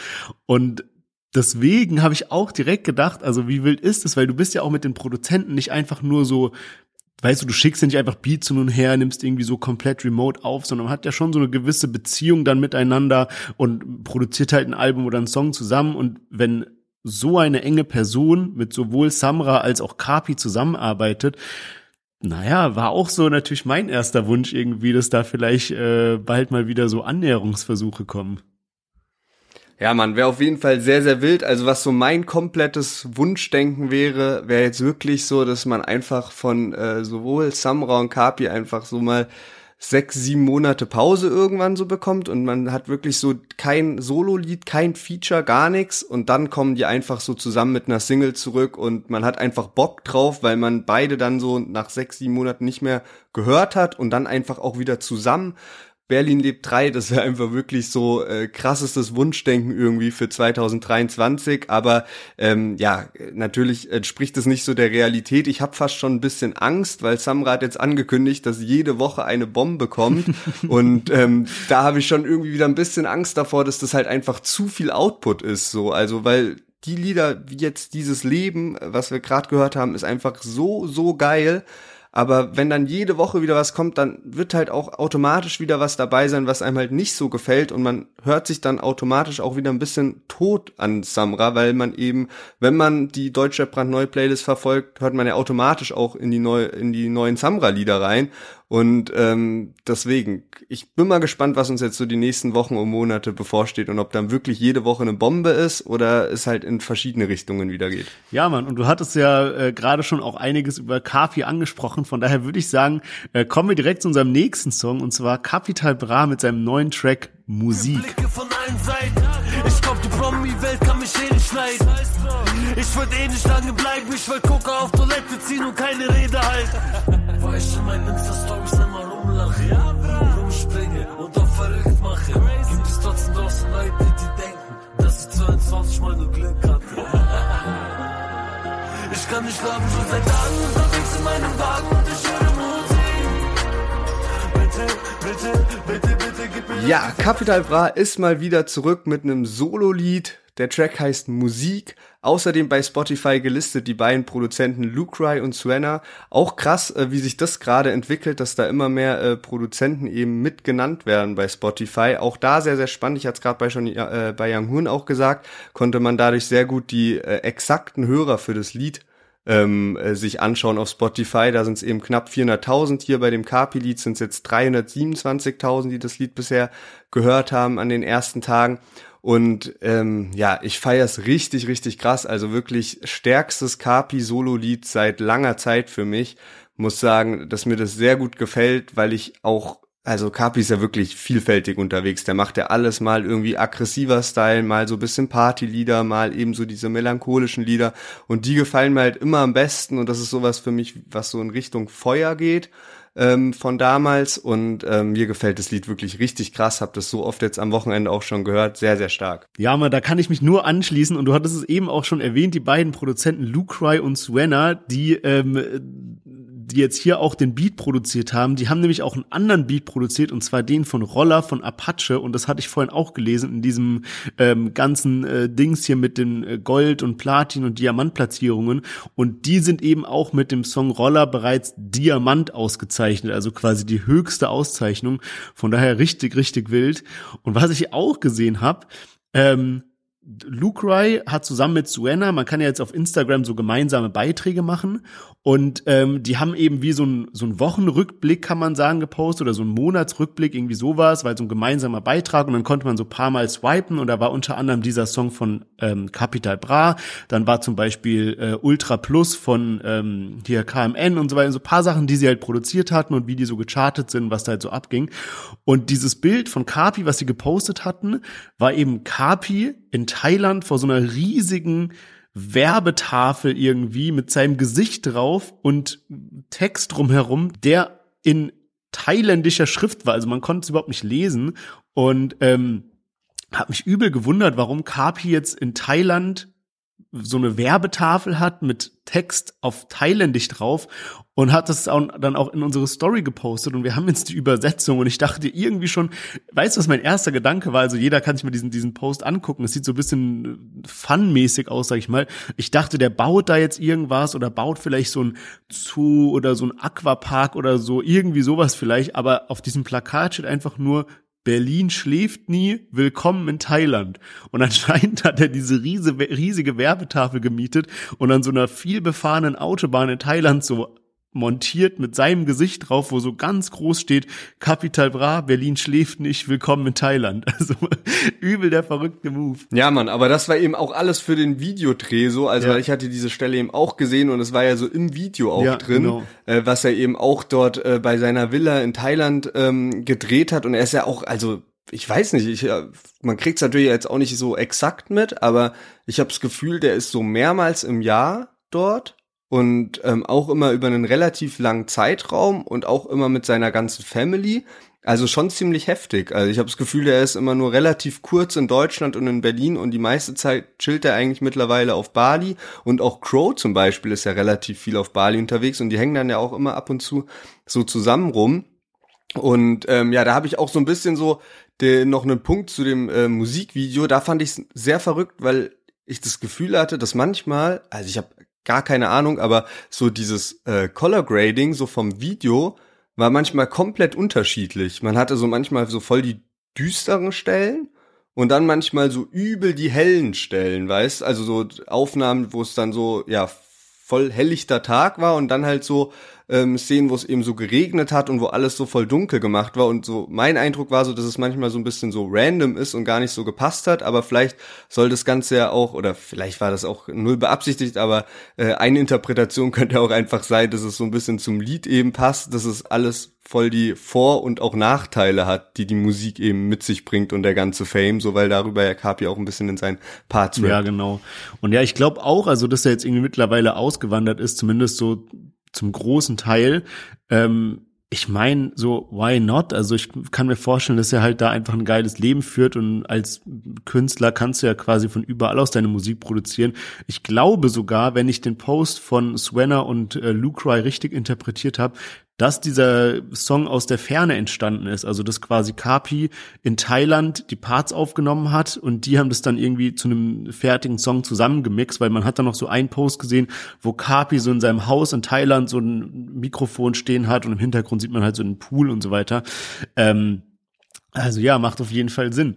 Und deswegen habe ich auch direkt gedacht, also wie wild ist es, weil du bist ja auch mit den Produzenten nicht einfach nur so weißt du, du schickst ja nicht einfach Beats hin und her, nimmst irgendwie so komplett remote auf, sondern man hat ja schon so eine gewisse Beziehung dann miteinander und produziert halt ein Album oder einen Song zusammen und wenn so eine enge Person mit sowohl Samra als auch Kapi zusammenarbeitet, naja, war auch so natürlich mein erster Wunsch irgendwie, dass da vielleicht äh, bald mal wieder so Annäherungsversuche kommen. Ja, man, wäre auf jeden Fall sehr, sehr wild. Also was so mein komplettes Wunschdenken wäre, wäre jetzt wirklich so, dass man einfach von äh, sowohl Samra und Kapi einfach so mal sechs, sieben Monate Pause irgendwann so bekommt und man hat wirklich so kein Solo-Lied, kein Feature, gar nichts und dann kommen die einfach so zusammen mit einer Single zurück und man hat einfach Bock drauf, weil man beide dann so nach sechs, sieben Monaten nicht mehr gehört hat und dann einfach auch wieder zusammen Berlin lebt 3, das wäre einfach wirklich so äh, krassestes Wunschdenken irgendwie für 2023. Aber ähm, ja, natürlich entspricht es nicht so der Realität. Ich habe fast schon ein bisschen Angst, weil Samra hat jetzt angekündigt, dass jede Woche eine Bombe kommt. Und ähm, da habe ich schon irgendwie wieder ein bisschen Angst davor, dass das halt einfach zu viel Output ist. So, also weil die Lieder wie jetzt dieses Leben, was wir gerade gehört haben, ist einfach so, so geil. Aber wenn dann jede Woche wieder was kommt, dann wird halt auch automatisch wieder was dabei sein, was einem halt nicht so gefällt. Und man hört sich dann automatisch auch wieder ein bisschen tot an Samra, weil man eben, wenn man die Deutsche brandneue Playlist verfolgt, hört man ja automatisch auch in die neue, in die neuen Samra-Lieder rein und ähm, deswegen, ich bin mal gespannt, was uns jetzt so die nächsten Wochen und Monate bevorsteht und ob dann wirklich jede Woche eine Bombe ist oder es halt in verschiedene Richtungen wieder geht. Ja, Mann, und du hattest ja äh, gerade schon auch einiges über Kapi angesprochen. Von daher würde ich sagen, äh, kommen wir direkt zu unserem nächsten Song und zwar Capital Bra mit seinem neuen Track Musik. Ich glaub, die Promi-Welt kann mich eh nicht. Ich eh lange bleiben, ich will gucken auf Toilette ziehen und keine Rede halten. Weil ich in meinen Insta-Stories mache. Gibt es trotzdem draußen Leute, die denken, dass ich 22 Mal nur Glück hatte. Ich kann nicht schlafen, schon seit Tagen unterwegs in meinem Wagen und ich höre Musik. Bitte, bitte, bitte, bitte, gib mir Ja, Capital Bra ist mal wieder zurück mit einem Solo-Lied. Der Track heißt Musik. Außerdem bei Spotify gelistet die beiden Produzenten Lucry und Suena. Auch krass, äh, wie sich das gerade entwickelt, dass da immer mehr äh, Produzenten eben mit genannt werden bei Spotify. Auch da sehr, sehr spannend. Ich hatte es gerade bei äh, bei Young Hoon auch gesagt, konnte man dadurch sehr gut die äh, exakten Hörer für das Lied ähm, äh, sich anschauen auf Spotify. Da sind es eben knapp 400.000. Hier bei dem Carpi-Lied sind es jetzt 327.000, die das Lied bisher gehört haben an den ersten Tagen. Und ähm, ja, ich feier's richtig, richtig krass. Also wirklich stärkstes Kapi-Solo-Lied seit langer Zeit für mich. Muss sagen, dass mir das sehr gut gefällt, weil ich auch also Kapi ist ja wirklich vielfältig unterwegs. Der macht ja alles mal irgendwie aggressiver Style, mal so bisschen Partylieder, mal eben so diese melancholischen Lieder. Und die gefallen mir halt immer am besten. Und das ist sowas für mich, was so in Richtung Feuer geht ähm, von damals. Und ähm, mir gefällt das Lied wirklich richtig krass, hab das so oft jetzt am Wochenende auch schon gehört, sehr, sehr stark. Ja, aber da kann ich mich nur anschließen. Und du hattest es eben auch schon erwähnt, die beiden Produzenten Lucry und Suena, die ähm, die jetzt hier auch den Beat produziert haben, die haben nämlich auch einen anderen Beat produziert und zwar den von Roller von Apache. Und das hatte ich vorhin auch gelesen in diesem ähm, ganzen äh, Dings hier mit den äh, Gold und Platin und Diamantplatzierungen. Und die sind eben auch mit dem Song Roller bereits Diamant ausgezeichnet, also quasi die höchste Auszeichnung, von daher richtig, richtig wild. Und was ich auch gesehen habe, ähm, Luke Rai hat zusammen mit Suena, man kann ja jetzt auf Instagram so gemeinsame Beiträge machen. Und ähm, die haben eben wie so ein, so ein Wochenrückblick, kann man sagen, gepostet oder so ein Monatsrückblick, irgendwie sowas, weil so ein gemeinsamer Beitrag. Und dann konnte man so paar Mal swipen. Und da war unter anderem dieser Song von ähm, Capital Bra, dann war zum Beispiel äh, Ultra Plus von ähm, hier KMN und so weiter, so paar Sachen, die sie halt produziert hatten und wie die so gechartet sind, was da halt so abging. Und dieses Bild von Kapi, was sie gepostet hatten, war eben Kapi in Thailand vor so einer riesigen Werbetafel irgendwie mit seinem Gesicht drauf und Text drumherum, der in thailändischer Schrift war. Also man konnte es überhaupt nicht lesen und ähm, habe mich übel gewundert, warum Kapi jetzt in Thailand so eine Werbetafel hat mit Text auf Thailändisch drauf und hat das dann auch in unsere Story gepostet und wir haben jetzt die Übersetzung und ich dachte irgendwie schon, weißt du, was mein erster Gedanke war? Also jeder kann sich mal diesen, diesen Post angucken. Es sieht so ein bisschen funmäßig aus, sag ich mal. Ich dachte, der baut da jetzt irgendwas oder baut vielleicht so ein Zoo oder so ein Aquapark oder so, irgendwie sowas vielleicht, aber auf diesem Plakat steht einfach nur Berlin schläft nie, willkommen in Thailand. Und anscheinend hat er diese riesige, riesige Werbetafel gemietet und an so einer vielbefahrenen Autobahn in Thailand so montiert mit seinem Gesicht drauf, wo so ganz groß steht, Capital Bra, Berlin schläft nicht, willkommen in Thailand. Also übel der verrückte Move. Ja, Mann, aber das war eben auch alles für den Videodreh so. Also ja. ich hatte diese Stelle eben auch gesehen und es war ja so im Video auch ja, drin, genau. äh, was er eben auch dort äh, bei seiner Villa in Thailand ähm, gedreht hat. Und er ist ja auch, also ich weiß nicht, ich, äh, man kriegt es natürlich jetzt auch nicht so exakt mit, aber ich habe das Gefühl, der ist so mehrmals im Jahr dort und ähm, auch immer über einen relativ langen Zeitraum und auch immer mit seiner ganzen Family. Also schon ziemlich heftig. Also ich habe das Gefühl, er ist immer nur relativ kurz in Deutschland und in Berlin und die meiste Zeit chillt er eigentlich mittlerweile auf Bali. Und auch Crow zum Beispiel ist ja relativ viel auf Bali unterwegs und die hängen dann ja auch immer ab und zu so zusammen rum. Und ähm, ja, da habe ich auch so ein bisschen so de, noch einen Punkt zu dem äh, Musikvideo. Da fand ich es sehr verrückt, weil ich das Gefühl hatte, dass manchmal, also ich habe gar keine Ahnung, aber so dieses äh, Color Grading so vom Video war manchmal komplett unterschiedlich. Man hatte so manchmal so voll die düsteren Stellen und dann manchmal so übel die hellen Stellen, weißt? Also so Aufnahmen, wo es dann so ja voll helllichter Tag war und dann halt so ähm, Szenen, wo es eben so geregnet hat und wo alles so voll dunkel gemacht war. Und so mein Eindruck war so, dass es manchmal so ein bisschen so random ist und gar nicht so gepasst hat. Aber vielleicht soll das Ganze ja auch, oder vielleicht war das auch null beabsichtigt, aber äh, eine Interpretation könnte auch einfach sein, dass es so ein bisschen zum Lied eben passt, dass es alles voll die Vor- und auch Nachteile hat, die die Musik eben mit sich bringt und der ganze Fame, so weil darüber ja Kapi auch ein bisschen in seinen Parts rappt. Ja, genau. Und ja, ich glaube auch, also dass er jetzt irgendwie mittlerweile ausgewandert ist, zumindest so zum großen Teil. Ähm, ich meine, so, why not? Also ich kann mir vorstellen, dass er halt da einfach ein geiles Leben führt und als Künstler kannst du ja quasi von überall aus deine Musik produzieren. Ich glaube sogar, wenn ich den Post von Swenna und äh, Lucry richtig interpretiert habe, dass dieser Song aus der Ferne entstanden ist. Also dass quasi Kapi in Thailand die Parts aufgenommen hat und die haben das dann irgendwie zu einem fertigen Song zusammengemixt, weil man hat dann noch so einen Post gesehen, wo Kapi so in seinem Haus in Thailand so ein Mikrofon stehen hat und im Hintergrund sieht man halt so einen Pool und so weiter. Ähm, also ja, macht auf jeden Fall Sinn.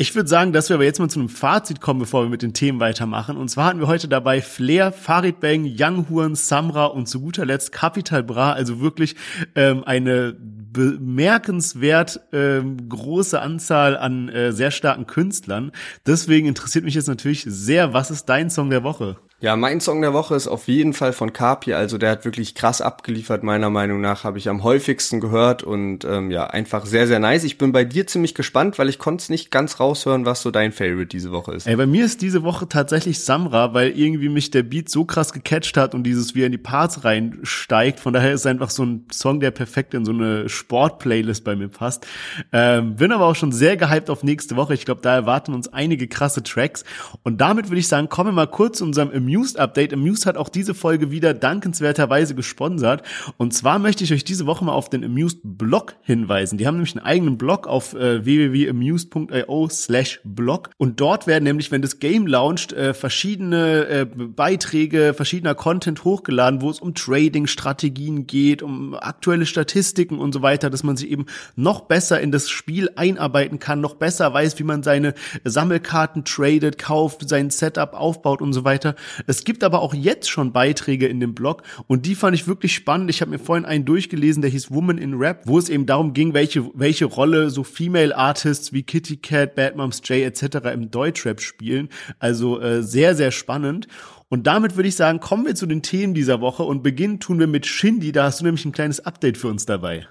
Ich würde sagen, dass wir aber jetzt mal zu einem Fazit kommen, bevor wir mit den Themen weitermachen. Und zwar hatten wir heute dabei Flair, Farid Bang, Young Huan, Samra und zu guter Letzt Capital Bra. Also wirklich ähm, eine bemerkenswert ähm, große Anzahl an äh, sehr starken Künstlern. Deswegen interessiert mich jetzt natürlich sehr, was ist dein Song der Woche? Ja, mein Song der Woche ist auf jeden Fall von Kapi. Also der hat wirklich krass abgeliefert, meiner Meinung nach. Habe ich am häufigsten gehört und ähm, ja, einfach sehr, sehr nice. Ich bin bei dir ziemlich gespannt, weil ich konnte es nicht ganz raushören, was so dein Favorite diese Woche ist. Ey, bei mir ist diese Woche tatsächlich Samra, weil irgendwie mich der Beat so krass gecatcht hat und dieses, wie er in die Parts reinsteigt. Von daher ist es einfach so ein Song, der perfekt in so eine Sport-Playlist bei mir passt. Ähm, bin aber auch schon sehr gehypt auf nächste Woche. Ich glaube, da erwarten uns einige krasse Tracks. Und damit würde ich sagen, kommen wir mal kurz zu unserem Amused Update. Amused hat auch diese Folge wieder dankenswerterweise gesponsert. Und zwar möchte ich euch diese Woche mal auf den Amused Blog hinweisen. Die haben nämlich einen eigenen Blog auf äh, www.amused.io slash blog. Und dort werden nämlich, wenn das Game launcht, äh, verschiedene äh, Beiträge, verschiedener Content hochgeladen, wo es um Trading-Strategien geht, um aktuelle Statistiken und so weiter, dass man sich eben noch besser in das Spiel einarbeiten kann, noch besser weiß, wie man seine Sammelkarten tradet, kauft, sein Setup aufbaut und so weiter. Es gibt aber auch jetzt schon Beiträge in dem Blog und die fand ich wirklich spannend. Ich habe mir vorhin einen durchgelesen, der hieß Woman in Rap, wo es eben darum ging, welche, welche Rolle so Female Artists wie Kitty Cat, Bad Moms J etc. im Deutschrap spielen. Also äh, sehr, sehr spannend. Und damit würde ich sagen, kommen wir zu den Themen dieser Woche und beginnen tun wir mit Shindy. Da hast du nämlich ein kleines Update für uns dabei.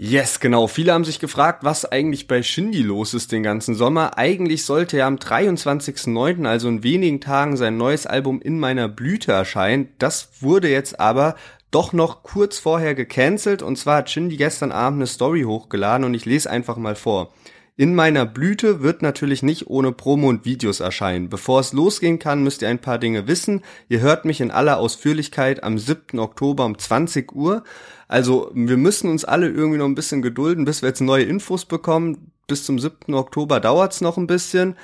Yes, genau. Viele haben sich gefragt, was eigentlich bei Shindy los ist den ganzen Sommer. Eigentlich sollte er am 23.09., also in wenigen Tagen, sein neues Album In meiner Blüte erscheinen. Das wurde jetzt aber doch noch kurz vorher gecancelt und zwar hat Shindy gestern Abend eine Story hochgeladen und ich lese einfach mal vor. In meiner Blüte wird natürlich nicht ohne Promo und Videos erscheinen. Bevor es losgehen kann, müsst ihr ein paar Dinge wissen. Ihr hört mich in aller Ausführlichkeit am 7. Oktober um 20 Uhr. Also wir müssen uns alle irgendwie noch ein bisschen gedulden, bis wir jetzt neue Infos bekommen. Bis zum 7. Oktober dauert's noch ein bisschen.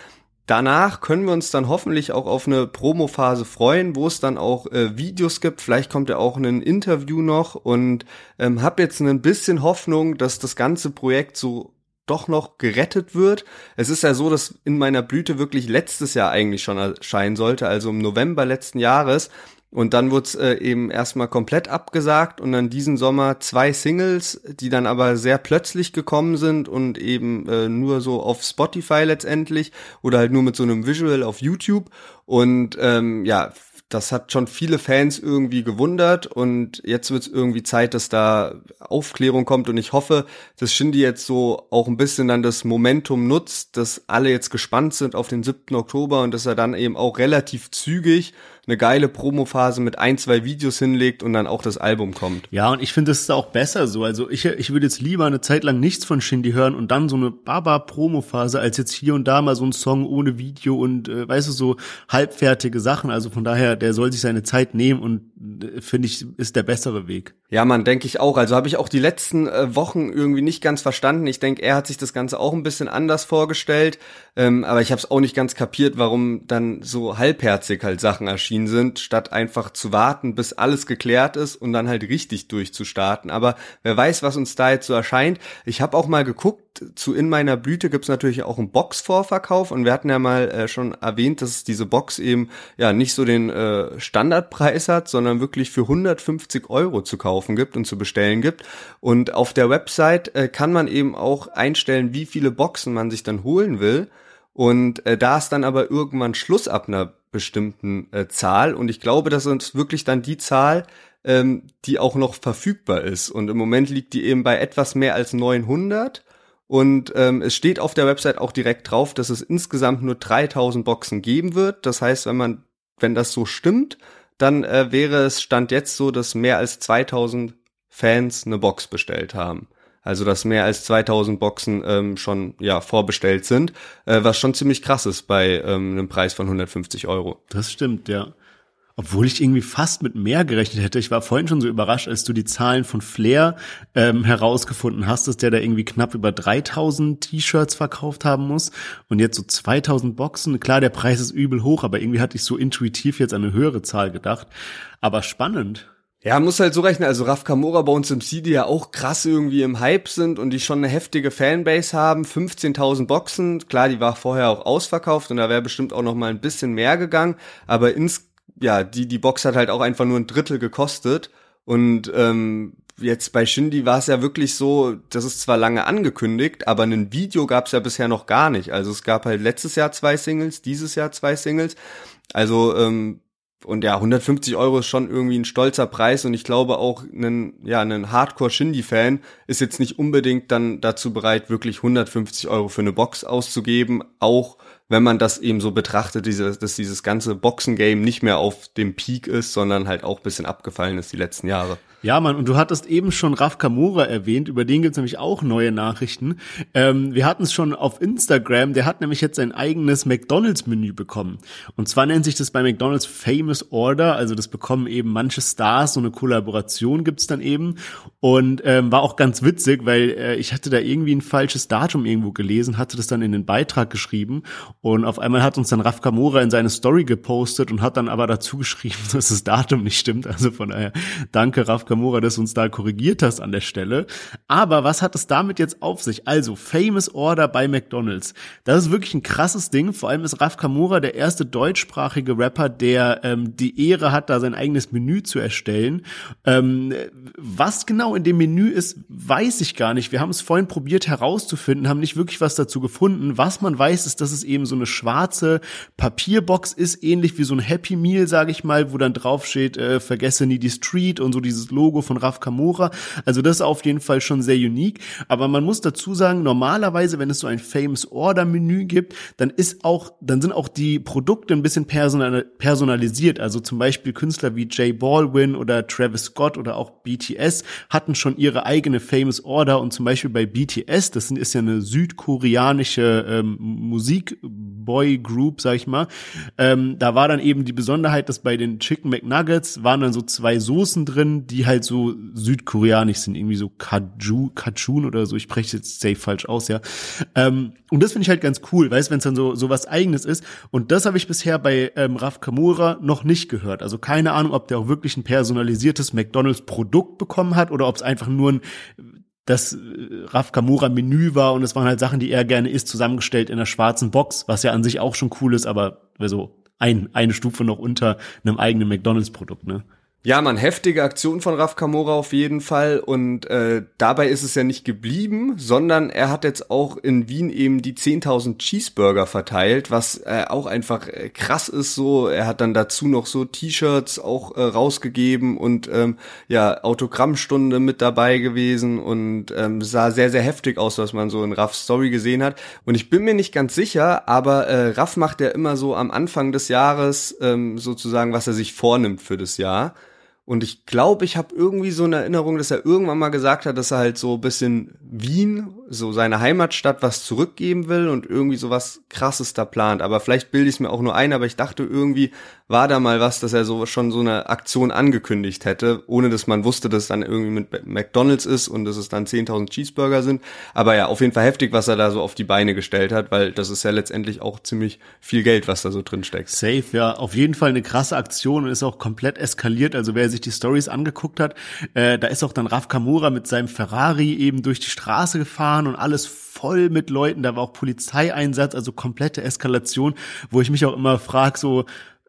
Danach können wir uns dann hoffentlich auch auf eine Promophase freuen, wo es dann auch äh, Videos gibt. Vielleicht kommt ja auch ein Interview noch und ähm, habe jetzt ein bisschen Hoffnung, dass das ganze Projekt so doch noch gerettet wird. Es ist ja so, dass in meiner Blüte wirklich letztes Jahr eigentlich schon erscheinen sollte, also im November letzten Jahres. Und dann wurde es äh, eben erstmal komplett abgesagt und dann diesen Sommer zwei Singles, die dann aber sehr plötzlich gekommen sind und eben äh, nur so auf Spotify letztendlich oder halt nur mit so einem Visual auf YouTube. Und ähm, ja, das hat schon viele Fans irgendwie gewundert und jetzt wird es irgendwie Zeit, dass da Aufklärung kommt und ich hoffe, dass Shindy jetzt so auch ein bisschen dann das Momentum nutzt, dass alle jetzt gespannt sind auf den 7. Oktober und dass er dann eben auch relativ zügig eine geile Promophase mit ein, zwei Videos hinlegt und dann auch das Album kommt. Ja, und ich finde, das ist auch besser so. Also ich, ich würde jetzt lieber eine Zeit lang nichts von Shindy hören und dann so eine Baba-Promo-Phase, als jetzt hier und da mal so ein Song ohne Video und äh, weißt du, so halbfertige Sachen. Also von daher, der soll sich seine Zeit nehmen und finde ich, ist der bessere Weg. Ja, man, denke ich auch. Also habe ich auch die letzten äh, Wochen irgendwie nicht ganz verstanden. Ich denke, er hat sich das Ganze auch ein bisschen anders vorgestellt. Ähm, aber ich habe es auch nicht ganz kapiert, warum dann so halbherzig halt Sachen erschienen sind, statt einfach zu warten, bis alles geklärt ist und dann halt richtig durchzustarten. Aber wer weiß, was uns da jetzt so erscheint. Ich habe auch mal geguckt, zu In meiner Blüte gibt's natürlich auch einen Box-Vorverkauf und wir hatten ja mal äh, schon erwähnt, dass diese Box eben ja nicht so den äh, Standardpreis hat, sondern wirklich für 150 Euro zu kaufen gibt und zu bestellen gibt. Und auf der Website äh, kann man eben auch einstellen, wie viele Boxen man sich dann holen will. Und äh, da ist dann aber irgendwann Schluss ab einer bestimmten äh, Zahl. Und ich glaube, das ist wirklich dann die Zahl, ähm, die auch noch verfügbar ist. Und im Moment liegt die eben bei etwas mehr als 900. Und ähm, es steht auf der Website auch direkt drauf, dass es insgesamt nur 3000 Boxen geben wird. Das heißt, wenn man, wenn das so stimmt, dann äh, wäre es Stand jetzt so, dass mehr als 2000 Fans eine Box bestellt haben. Also dass mehr als 2000 Boxen ähm, schon ja vorbestellt sind, äh, was schon ziemlich krass ist bei ähm, einem Preis von 150 Euro. Das stimmt, ja. Obwohl ich irgendwie fast mit mehr gerechnet hätte. Ich war vorhin schon so überrascht, als du die Zahlen von Flair ähm, herausgefunden hast, dass der da irgendwie knapp über 3000 T-Shirts verkauft haben muss und jetzt so 2000 Boxen. Klar, der Preis ist übel hoch, aber irgendwie hatte ich so intuitiv jetzt eine höhere Zahl gedacht. Aber spannend. Ja, muss halt so rechnen. Also Raf Kamora bei uns im CD ja auch krass irgendwie im Hype sind und die schon eine heftige Fanbase haben. 15.000 Boxen. Klar, die war vorher auch ausverkauft und da wäre bestimmt auch noch mal ein bisschen mehr gegangen. Aber ins, ja, die, die Box hat halt auch einfach nur ein Drittel gekostet. Und ähm, jetzt bei Shindy war es ja wirklich so, das ist zwar lange angekündigt, aber ein Video gab es ja bisher noch gar nicht. Also es gab halt letztes Jahr zwei Singles, dieses Jahr zwei Singles. Also ähm, und ja, 150 Euro ist schon irgendwie ein stolzer Preis und ich glaube auch ein, ja, ein Hardcore-Shindy-Fan ist jetzt nicht unbedingt dann dazu bereit, wirklich 150 Euro für eine Box auszugeben, auch wenn man das eben so betrachtet, diese, dass dieses ganze Boxen-Game nicht mehr auf dem Peak ist, sondern halt auch bisschen abgefallen ist die letzten Jahre. Ja, Mann, und du hattest eben schon Raf Kamura erwähnt, über den gibt's nämlich auch neue Nachrichten. Ähm, wir hatten es schon auf Instagram, der hat nämlich jetzt sein eigenes McDonalds-Menü bekommen. Und zwar nennt sich das bei McDonalds Famous Order, also das bekommen eben manche Stars, so eine Kollaboration gibt's dann eben. Und ähm, war auch ganz witzig, weil äh, ich hatte da irgendwie ein falsches Datum irgendwo gelesen, hatte das dann in den Beitrag geschrieben und auf einmal hat uns dann Raf Kamura in seine Story gepostet und hat dann aber dazu geschrieben, dass das Datum nicht stimmt. Also von daher, danke Raf Kamura Nakamura, dass du uns da korrigiert hast an der Stelle. Aber was hat es damit jetzt auf sich? Also, Famous Order bei McDonald's. Das ist wirklich ein krasses Ding. Vor allem ist Raf Kamura der erste deutschsprachige Rapper, der ähm, die Ehre hat, da sein eigenes Menü zu erstellen. Ähm, was genau in dem Menü ist, weiß ich gar nicht. Wir haben es vorhin probiert herauszufinden, haben nicht wirklich was dazu gefunden. Was man weiß, ist, dass es eben so eine schwarze Papierbox ist, ähnlich wie so ein Happy Meal, sage ich mal, wo dann drauf steht, äh, vergesse nie die Street und so dieses Logo Logo von Raf Kamora. Also das ist auf jeden Fall schon sehr unique. Aber man muss dazu sagen, normalerweise, wenn es so ein Famous Order Menü gibt, dann ist auch, dann sind auch die Produkte ein bisschen personalisiert. Also zum Beispiel Künstler wie Jay Baldwin oder Travis Scott oder auch BTS hatten schon ihre eigene Famous Order und zum Beispiel bei BTS, das ist ja eine südkoreanische ähm, Musikboy Group, sag ich mal, ähm, da war dann eben die Besonderheit, dass bei den Chicken McNuggets waren dann so zwei Soßen drin, die halt halt so südkoreanisch sind, irgendwie so Kaju, Kachun oder so, ich spreche jetzt safe falsch aus, ja. Ähm, und das finde ich halt ganz cool, weißt, wenn es dann so, so was eigenes ist. Und das habe ich bisher bei ähm, Raf Kamura noch nicht gehört. Also keine Ahnung, ob der auch wirklich ein personalisiertes McDonalds-Produkt bekommen hat oder ob es einfach nur ein das äh, Raf Kamura Menü war und es waren halt Sachen, die er gerne isst, zusammengestellt in einer schwarzen Box, was ja an sich auch schon cool ist, aber so ein, eine Stufe noch unter einem eigenen McDonalds-Produkt, ne? Ja, man, heftige Aktion von Raf Kamora auf jeden Fall. Und äh, dabei ist es ja nicht geblieben, sondern er hat jetzt auch in Wien eben die 10.000 Cheeseburger verteilt, was äh, auch einfach äh, krass ist so. Er hat dann dazu noch so T-Shirts auch äh, rausgegeben und ähm, ja, Autogrammstunde mit dabei gewesen und ähm, sah sehr, sehr heftig aus, was man so in Raffs Story gesehen hat. Und ich bin mir nicht ganz sicher, aber äh, Raff macht ja immer so am Anfang des Jahres ähm, sozusagen, was er sich vornimmt für das Jahr. Und ich glaube, ich habe irgendwie so eine Erinnerung, dass er irgendwann mal gesagt hat, dass er halt so bisschen Wien, so seine Heimatstadt, was zurückgeben will und irgendwie so was krasses da plant. Aber vielleicht bilde ich es mir auch nur ein, aber ich dachte irgendwie war da mal was, dass er so schon so eine Aktion angekündigt hätte, ohne dass man wusste, dass es dann irgendwie mit McDonalds ist und dass es dann 10.000 Cheeseburger sind. Aber ja, auf jeden Fall heftig, was er da so auf die Beine gestellt hat, weil das ist ja letztendlich auch ziemlich viel Geld, was da so drin steckt. Safe, ja, auf jeden Fall eine krasse Aktion und ist auch komplett eskaliert. Also wer sich die Stories angeguckt hat, äh, da ist auch dann Raf Kamura mit seinem Ferrari eben durch die Straße gefahren und alles voll mit Leuten. Da war auch Polizeieinsatz, also komplette Eskalation, wo ich mich auch immer frage, so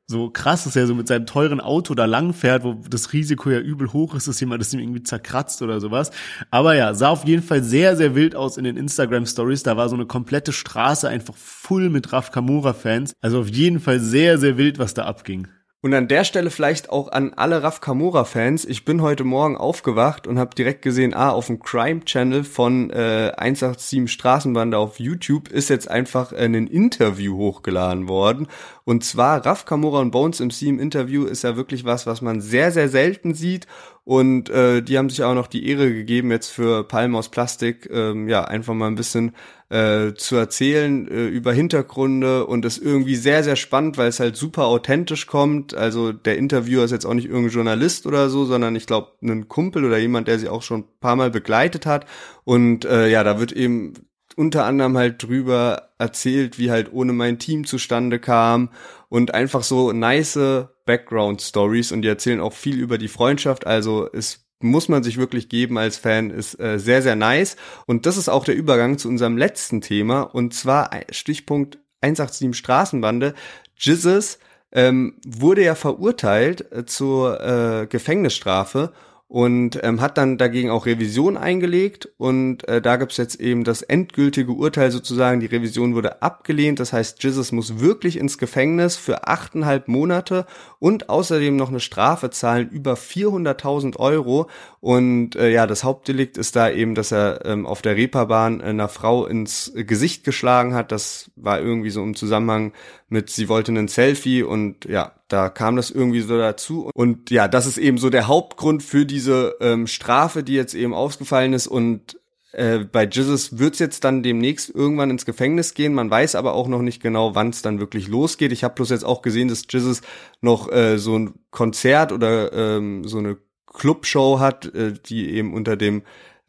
so krass, dass er so mit seinem teuren Auto da lang fährt, wo das Risiko ja übel hoch ist, dass jemand das ihm irgendwie zerkratzt oder sowas. Aber ja, sah auf jeden Fall sehr, sehr wild aus in den Instagram Stories. Da war so eine komplette Straße einfach voll mit Raf Kamura Fans. Also auf jeden Fall sehr, sehr wild, was da abging. Und an der Stelle vielleicht auch an alle Raf Kamora-Fans. Ich bin heute Morgen aufgewacht und habe direkt gesehen, ah, auf dem Crime-Channel von äh, 187 Straßenbande auf YouTube ist jetzt einfach äh, ein Interview hochgeladen worden. Und zwar Raf Kamora und Bones MC im Interview ist ja wirklich was, was man sehr, sehr selten sieht. Und äh, die haben sich auch noch die Ehre gegeben, jetzt für Palm aus Plastik, ähm, ja, einfach mal ein bisschen äh, zu erzählen äh, über Hintergründe und das irgendwie sehr, sehr spannend, weil es halt super authentisch kommt. Also der Interviewer ist jetzt auch nicht irgendein Journalist oder so, sondern ich glaube ein Kumpel oder jemand, der sie auch schon ein paar Mal begleitet hat. Und äh, ja, da wird eben unter anderem halt drüber erzählt, wie halt ohne mein Team zustande kam und einfach so nice Background Stories und die erzählen auch viel über die Freundschaft. Also es muss man sich wirklich geben als Fan, ist äh, sehr, sehr nice. Und das ist auch der Übergang zu unserem letzten Thema und zwar Stichpunkt 187 Straßenbande. Jizzes ähm, wurde ja verurteilt äh, zur äh, Gefängnisstrafe und ähm, hat dann dagegen auch Revision eingelegt und äh, da gibt's jetzt eben das endgültige Urteil sozusagen, die Revision wurde abgelehnt, das heißt Jesus muss wirklich ins Gefängnis für achteinhalb Monate und außerdem noch eine Strafe zahlen über 400.000 Euro. Und äh, ja, das Hauptdelikt ist da eben, dass er ähm, auf der Reeperbahn einer Frau ins Gesicht geschlagen hat, das war irgendwie so im Zusammenhang mit sie wollte ein Selfie und ja, da kam das irgendwie so dazu. Und ja, das ist eben so der Hauptgrund für diese ähm, Strafe, die jetzt eben ausgefallen ist. Und äh, bei Jesus wird's jetzt dann demnächst irgendwann ins Gefängnis gehen. Man weiß aber auch noch nicht genau, wann es dann wirklich losgeht. Ich habe bloß jetzt auch gesehen, dass Jesus noch äh, so ein Konzert oder ähm, so eine Clubshow hat, äh, die eben unter dem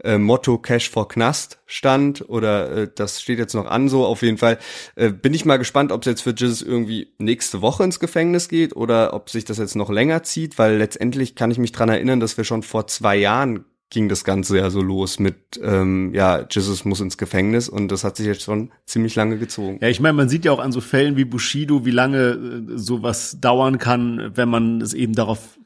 äh, Motto Cash for Knast stand oder äh, das steht jetzt noch an so. Auf jeden Fall äh, bin ich mal gespannt, ob es jetzt für Jesus irgendwie nächste Woche ins Gefängnis geht oder ob sich das jetzt noch länger zieht, weil letztendlich kann ich mich dran erinnern, dass wir schon vor zwei Jahren ging das Ganze ja so los mit, ähm, ja, Jesus muss ins Gefängnis und das hat sich jetzt schon ziemlich lange gezogen. Ja, ich meine, man sieht ja auch an so Fällen wie Bushido, wie lange äh, sowas dauern kann, wenn man es eben darauf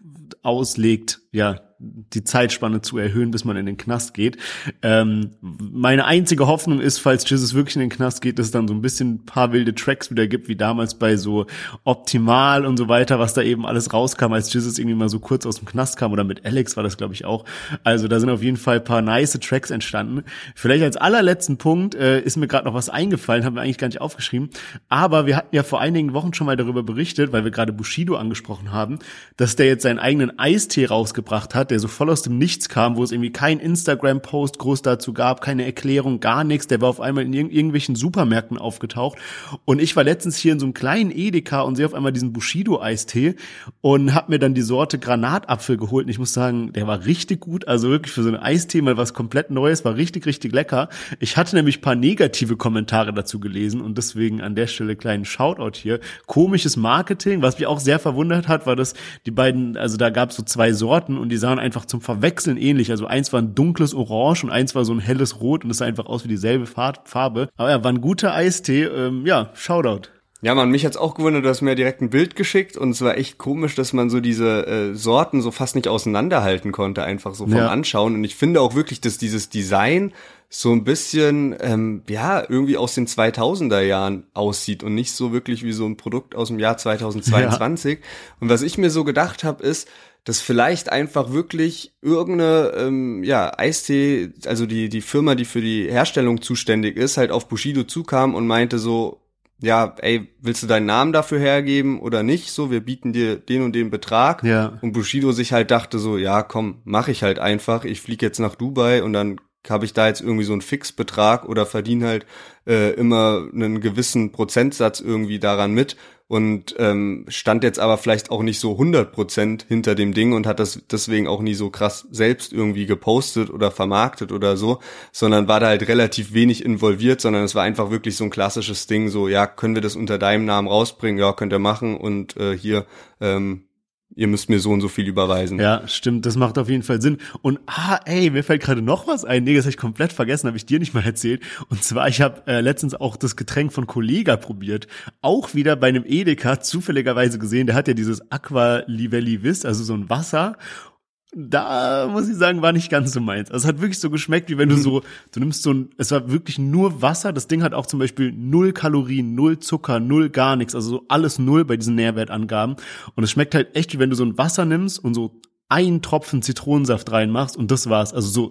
auslegt, ja, die Zeitspanne zu erhöhen, bis man in den Knast geht. Ähm, meine einzige Hoffnung ist, falls Jesus wirklich in den Knast geht, dass es dann so ein bisschen ein paar wilde Tracks wieder gibt, wie damals bei so Optimal und so weiter, was da eben alles rauskam, als Jesus irgendwie mal so kurz aus dem Knast kam oder mit Alex war das, glaube ich, auch. Also da sind auf jeden Fall paar nice Tracks entstanden. Vielleicht als allerletzten Punkt äh, ist mir gerade noch was eingefallen, haben wir eigentlich gar nicht aufgeschrieben, aber wir hatten ja vor einigen Wochen schon mal darüber berichtet, weil wir gerade Bushido angesprochen haben, dass der jetzt seinen eigenen Eistee rausgebracht hat, der so voll aus dem Nichts kam, wo es irgendwie kein Instagram-Post groß dazu gab, keine Erklärung, gar nichts. Der war auf einmal in irg irgendwelchen Supermärkten aufgetaucht. Und ich war letztens hier in so einem kleinen Edeka und sehe auf einmal diesen Bushido-Eistee und habe mir dann die Sorte Granatapfel geholt. Und ich muss sagen, der war richtig gut. Also wirklich für so einen Eistee mal was komplett Neues, war richtig, richtig lecker. Ich hatte nämlich paar negative Kommentare dazu gelesen und deswegen an der Stelle kleinen Shoutout hier. Komisches Marketing. Was mich auch sehr verwundert hat, war, dass die beiden, also da gab es so zwei Sorten und die sahen einfach zum Verwechseln ähnlich. Also eins war ein dunkles Orange und eins war so ein helles Rot und es sah einfach aus wie dieselbe Farbe. Aber ja, war ein guter Eistee. Ähm, ja, Shoutout. Ja, man, mich hat's auch gewundert, du hast mir direkt ein Bild geschickt und es war echt komisch, dass man so diese äh, Sorten so fast nicht auseinanderhalten konnte, einfach so vom Ja. Anschauen. Und ich finde auch wirklich, dass dieses Design so ein bisschen, ähm, ja, irgendwie aus den 2000er Jahren aussieht und nicht so wirklich wie so ein Produkt aus dem Jahr 2022. Und was ich mir so gedacht habe, ist, dass vielleicht einfach wirklich irgendeine ähm, ja, Eistee, also die, die Firma, die für die Herstellung zuständig ist, halt auf Bushido zukam und meinte so, ja, ey, willst du deinen Namen dafür hergeben oder nicht? So, wir bieten dir den und den Betrag. Ja. Und Bushido sich halt dachte so, ja, komm, mach ich halt einfach. Ich fliege jetzt nach Dubai und dann habe ich da jetzt irgendwie so einen Fixbetrag oder verdiene halt äh, immer einen gewissen Prozentsatz irgendwie daran mit und ähm, stand jetzt aber vielleicht auch nicht so 100% hinter dem Ding und hat das deswegen auch nie so krass selbst irgendwie gepostet oder vermarktet oder so, sondern war da halt relativ wenig involviert, sondern es war einfach wirklich so ein klassisches Ding, so ja, können wir das unter deinem Namen rausbringen? Ja, könnt ihr machen und äh, hier ähm, ihr müsst mir so und so viel überweisen. Ja, stimmt, das macht auf jeden Fall Sinn. Und ah, ey, mir fällt gerade noch was ein. Nee, das habe ich komplett vergessen, habe ich dir nicht mal erzählt. Und zwar, ich habe äh, letztens auch das Getränk von Kollega probiert. Auch wieder bei einem Edeka zufälligerweise gesehen. Der hat ja dieses Aqua Livelli Vis, also so ein Wasser. Da muss ich sagen, war nicht ganz so meins. Also es hat wirklich so geschmeckt, wie wenn du so, du nimmst so ein, es war wirklich nur Wasser. Das Ding hat auch zum Beispiel null Kalorien, null Zucker, null gar nichts. Also so alles null bei diesen Nährwertangaben. Und es schmeckt halt echt, wie wenn du so ein Wasser nimmst und so einen Tropfen Zitronensaft reinmachst und das war's. Also so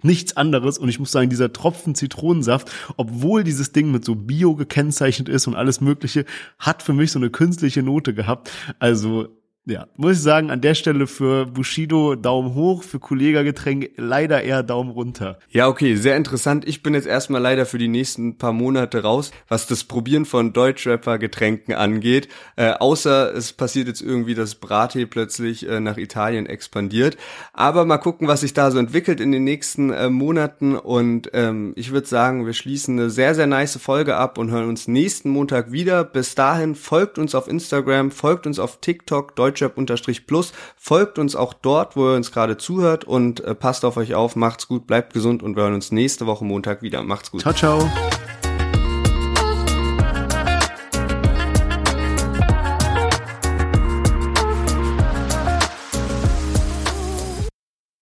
nichts anderes. Und ich muss sagen, dieser Tropfen Zitronensaft, obwohl dieses Ding mit so Bio gekennzeichnet ist und alles Mögliche, hat für mich so eine künstliche Note gehabt. Also ja, muss ich sagen, an der Stelle für Bushido Daumen hoch, für Kollega Getränk leider eher Daumen runter. Ja, okay, sehr interessant. Ich bin jetzt erstmal leider für die nächsten paar Monate raus, was das Probieren von Deutschrapper-Getränken angeht. Äh, außer es passiert jetzt irgendwie, dass Brate plötzlich äh, nach Italien expandiert. Aber mal gucken, was sich da so entwickelt in den nächsten äh, Monaten. Und ähm, ich würde sagen, wir schließen eine sehr, sehr nice Folge ab und hören uns nächsten Montag wieder. Bis dahin folgt uns auf Instagram, folgt uns auf TikTok, deutschrap-plus, folgt uns auch dort, wo ihr uns gerade zuhört und äh, passt auf euch auf, macht's gut, bleibt gesund und wir hören uns nächste Woche Montag wieder. Macht's gut. Ciao, ciao.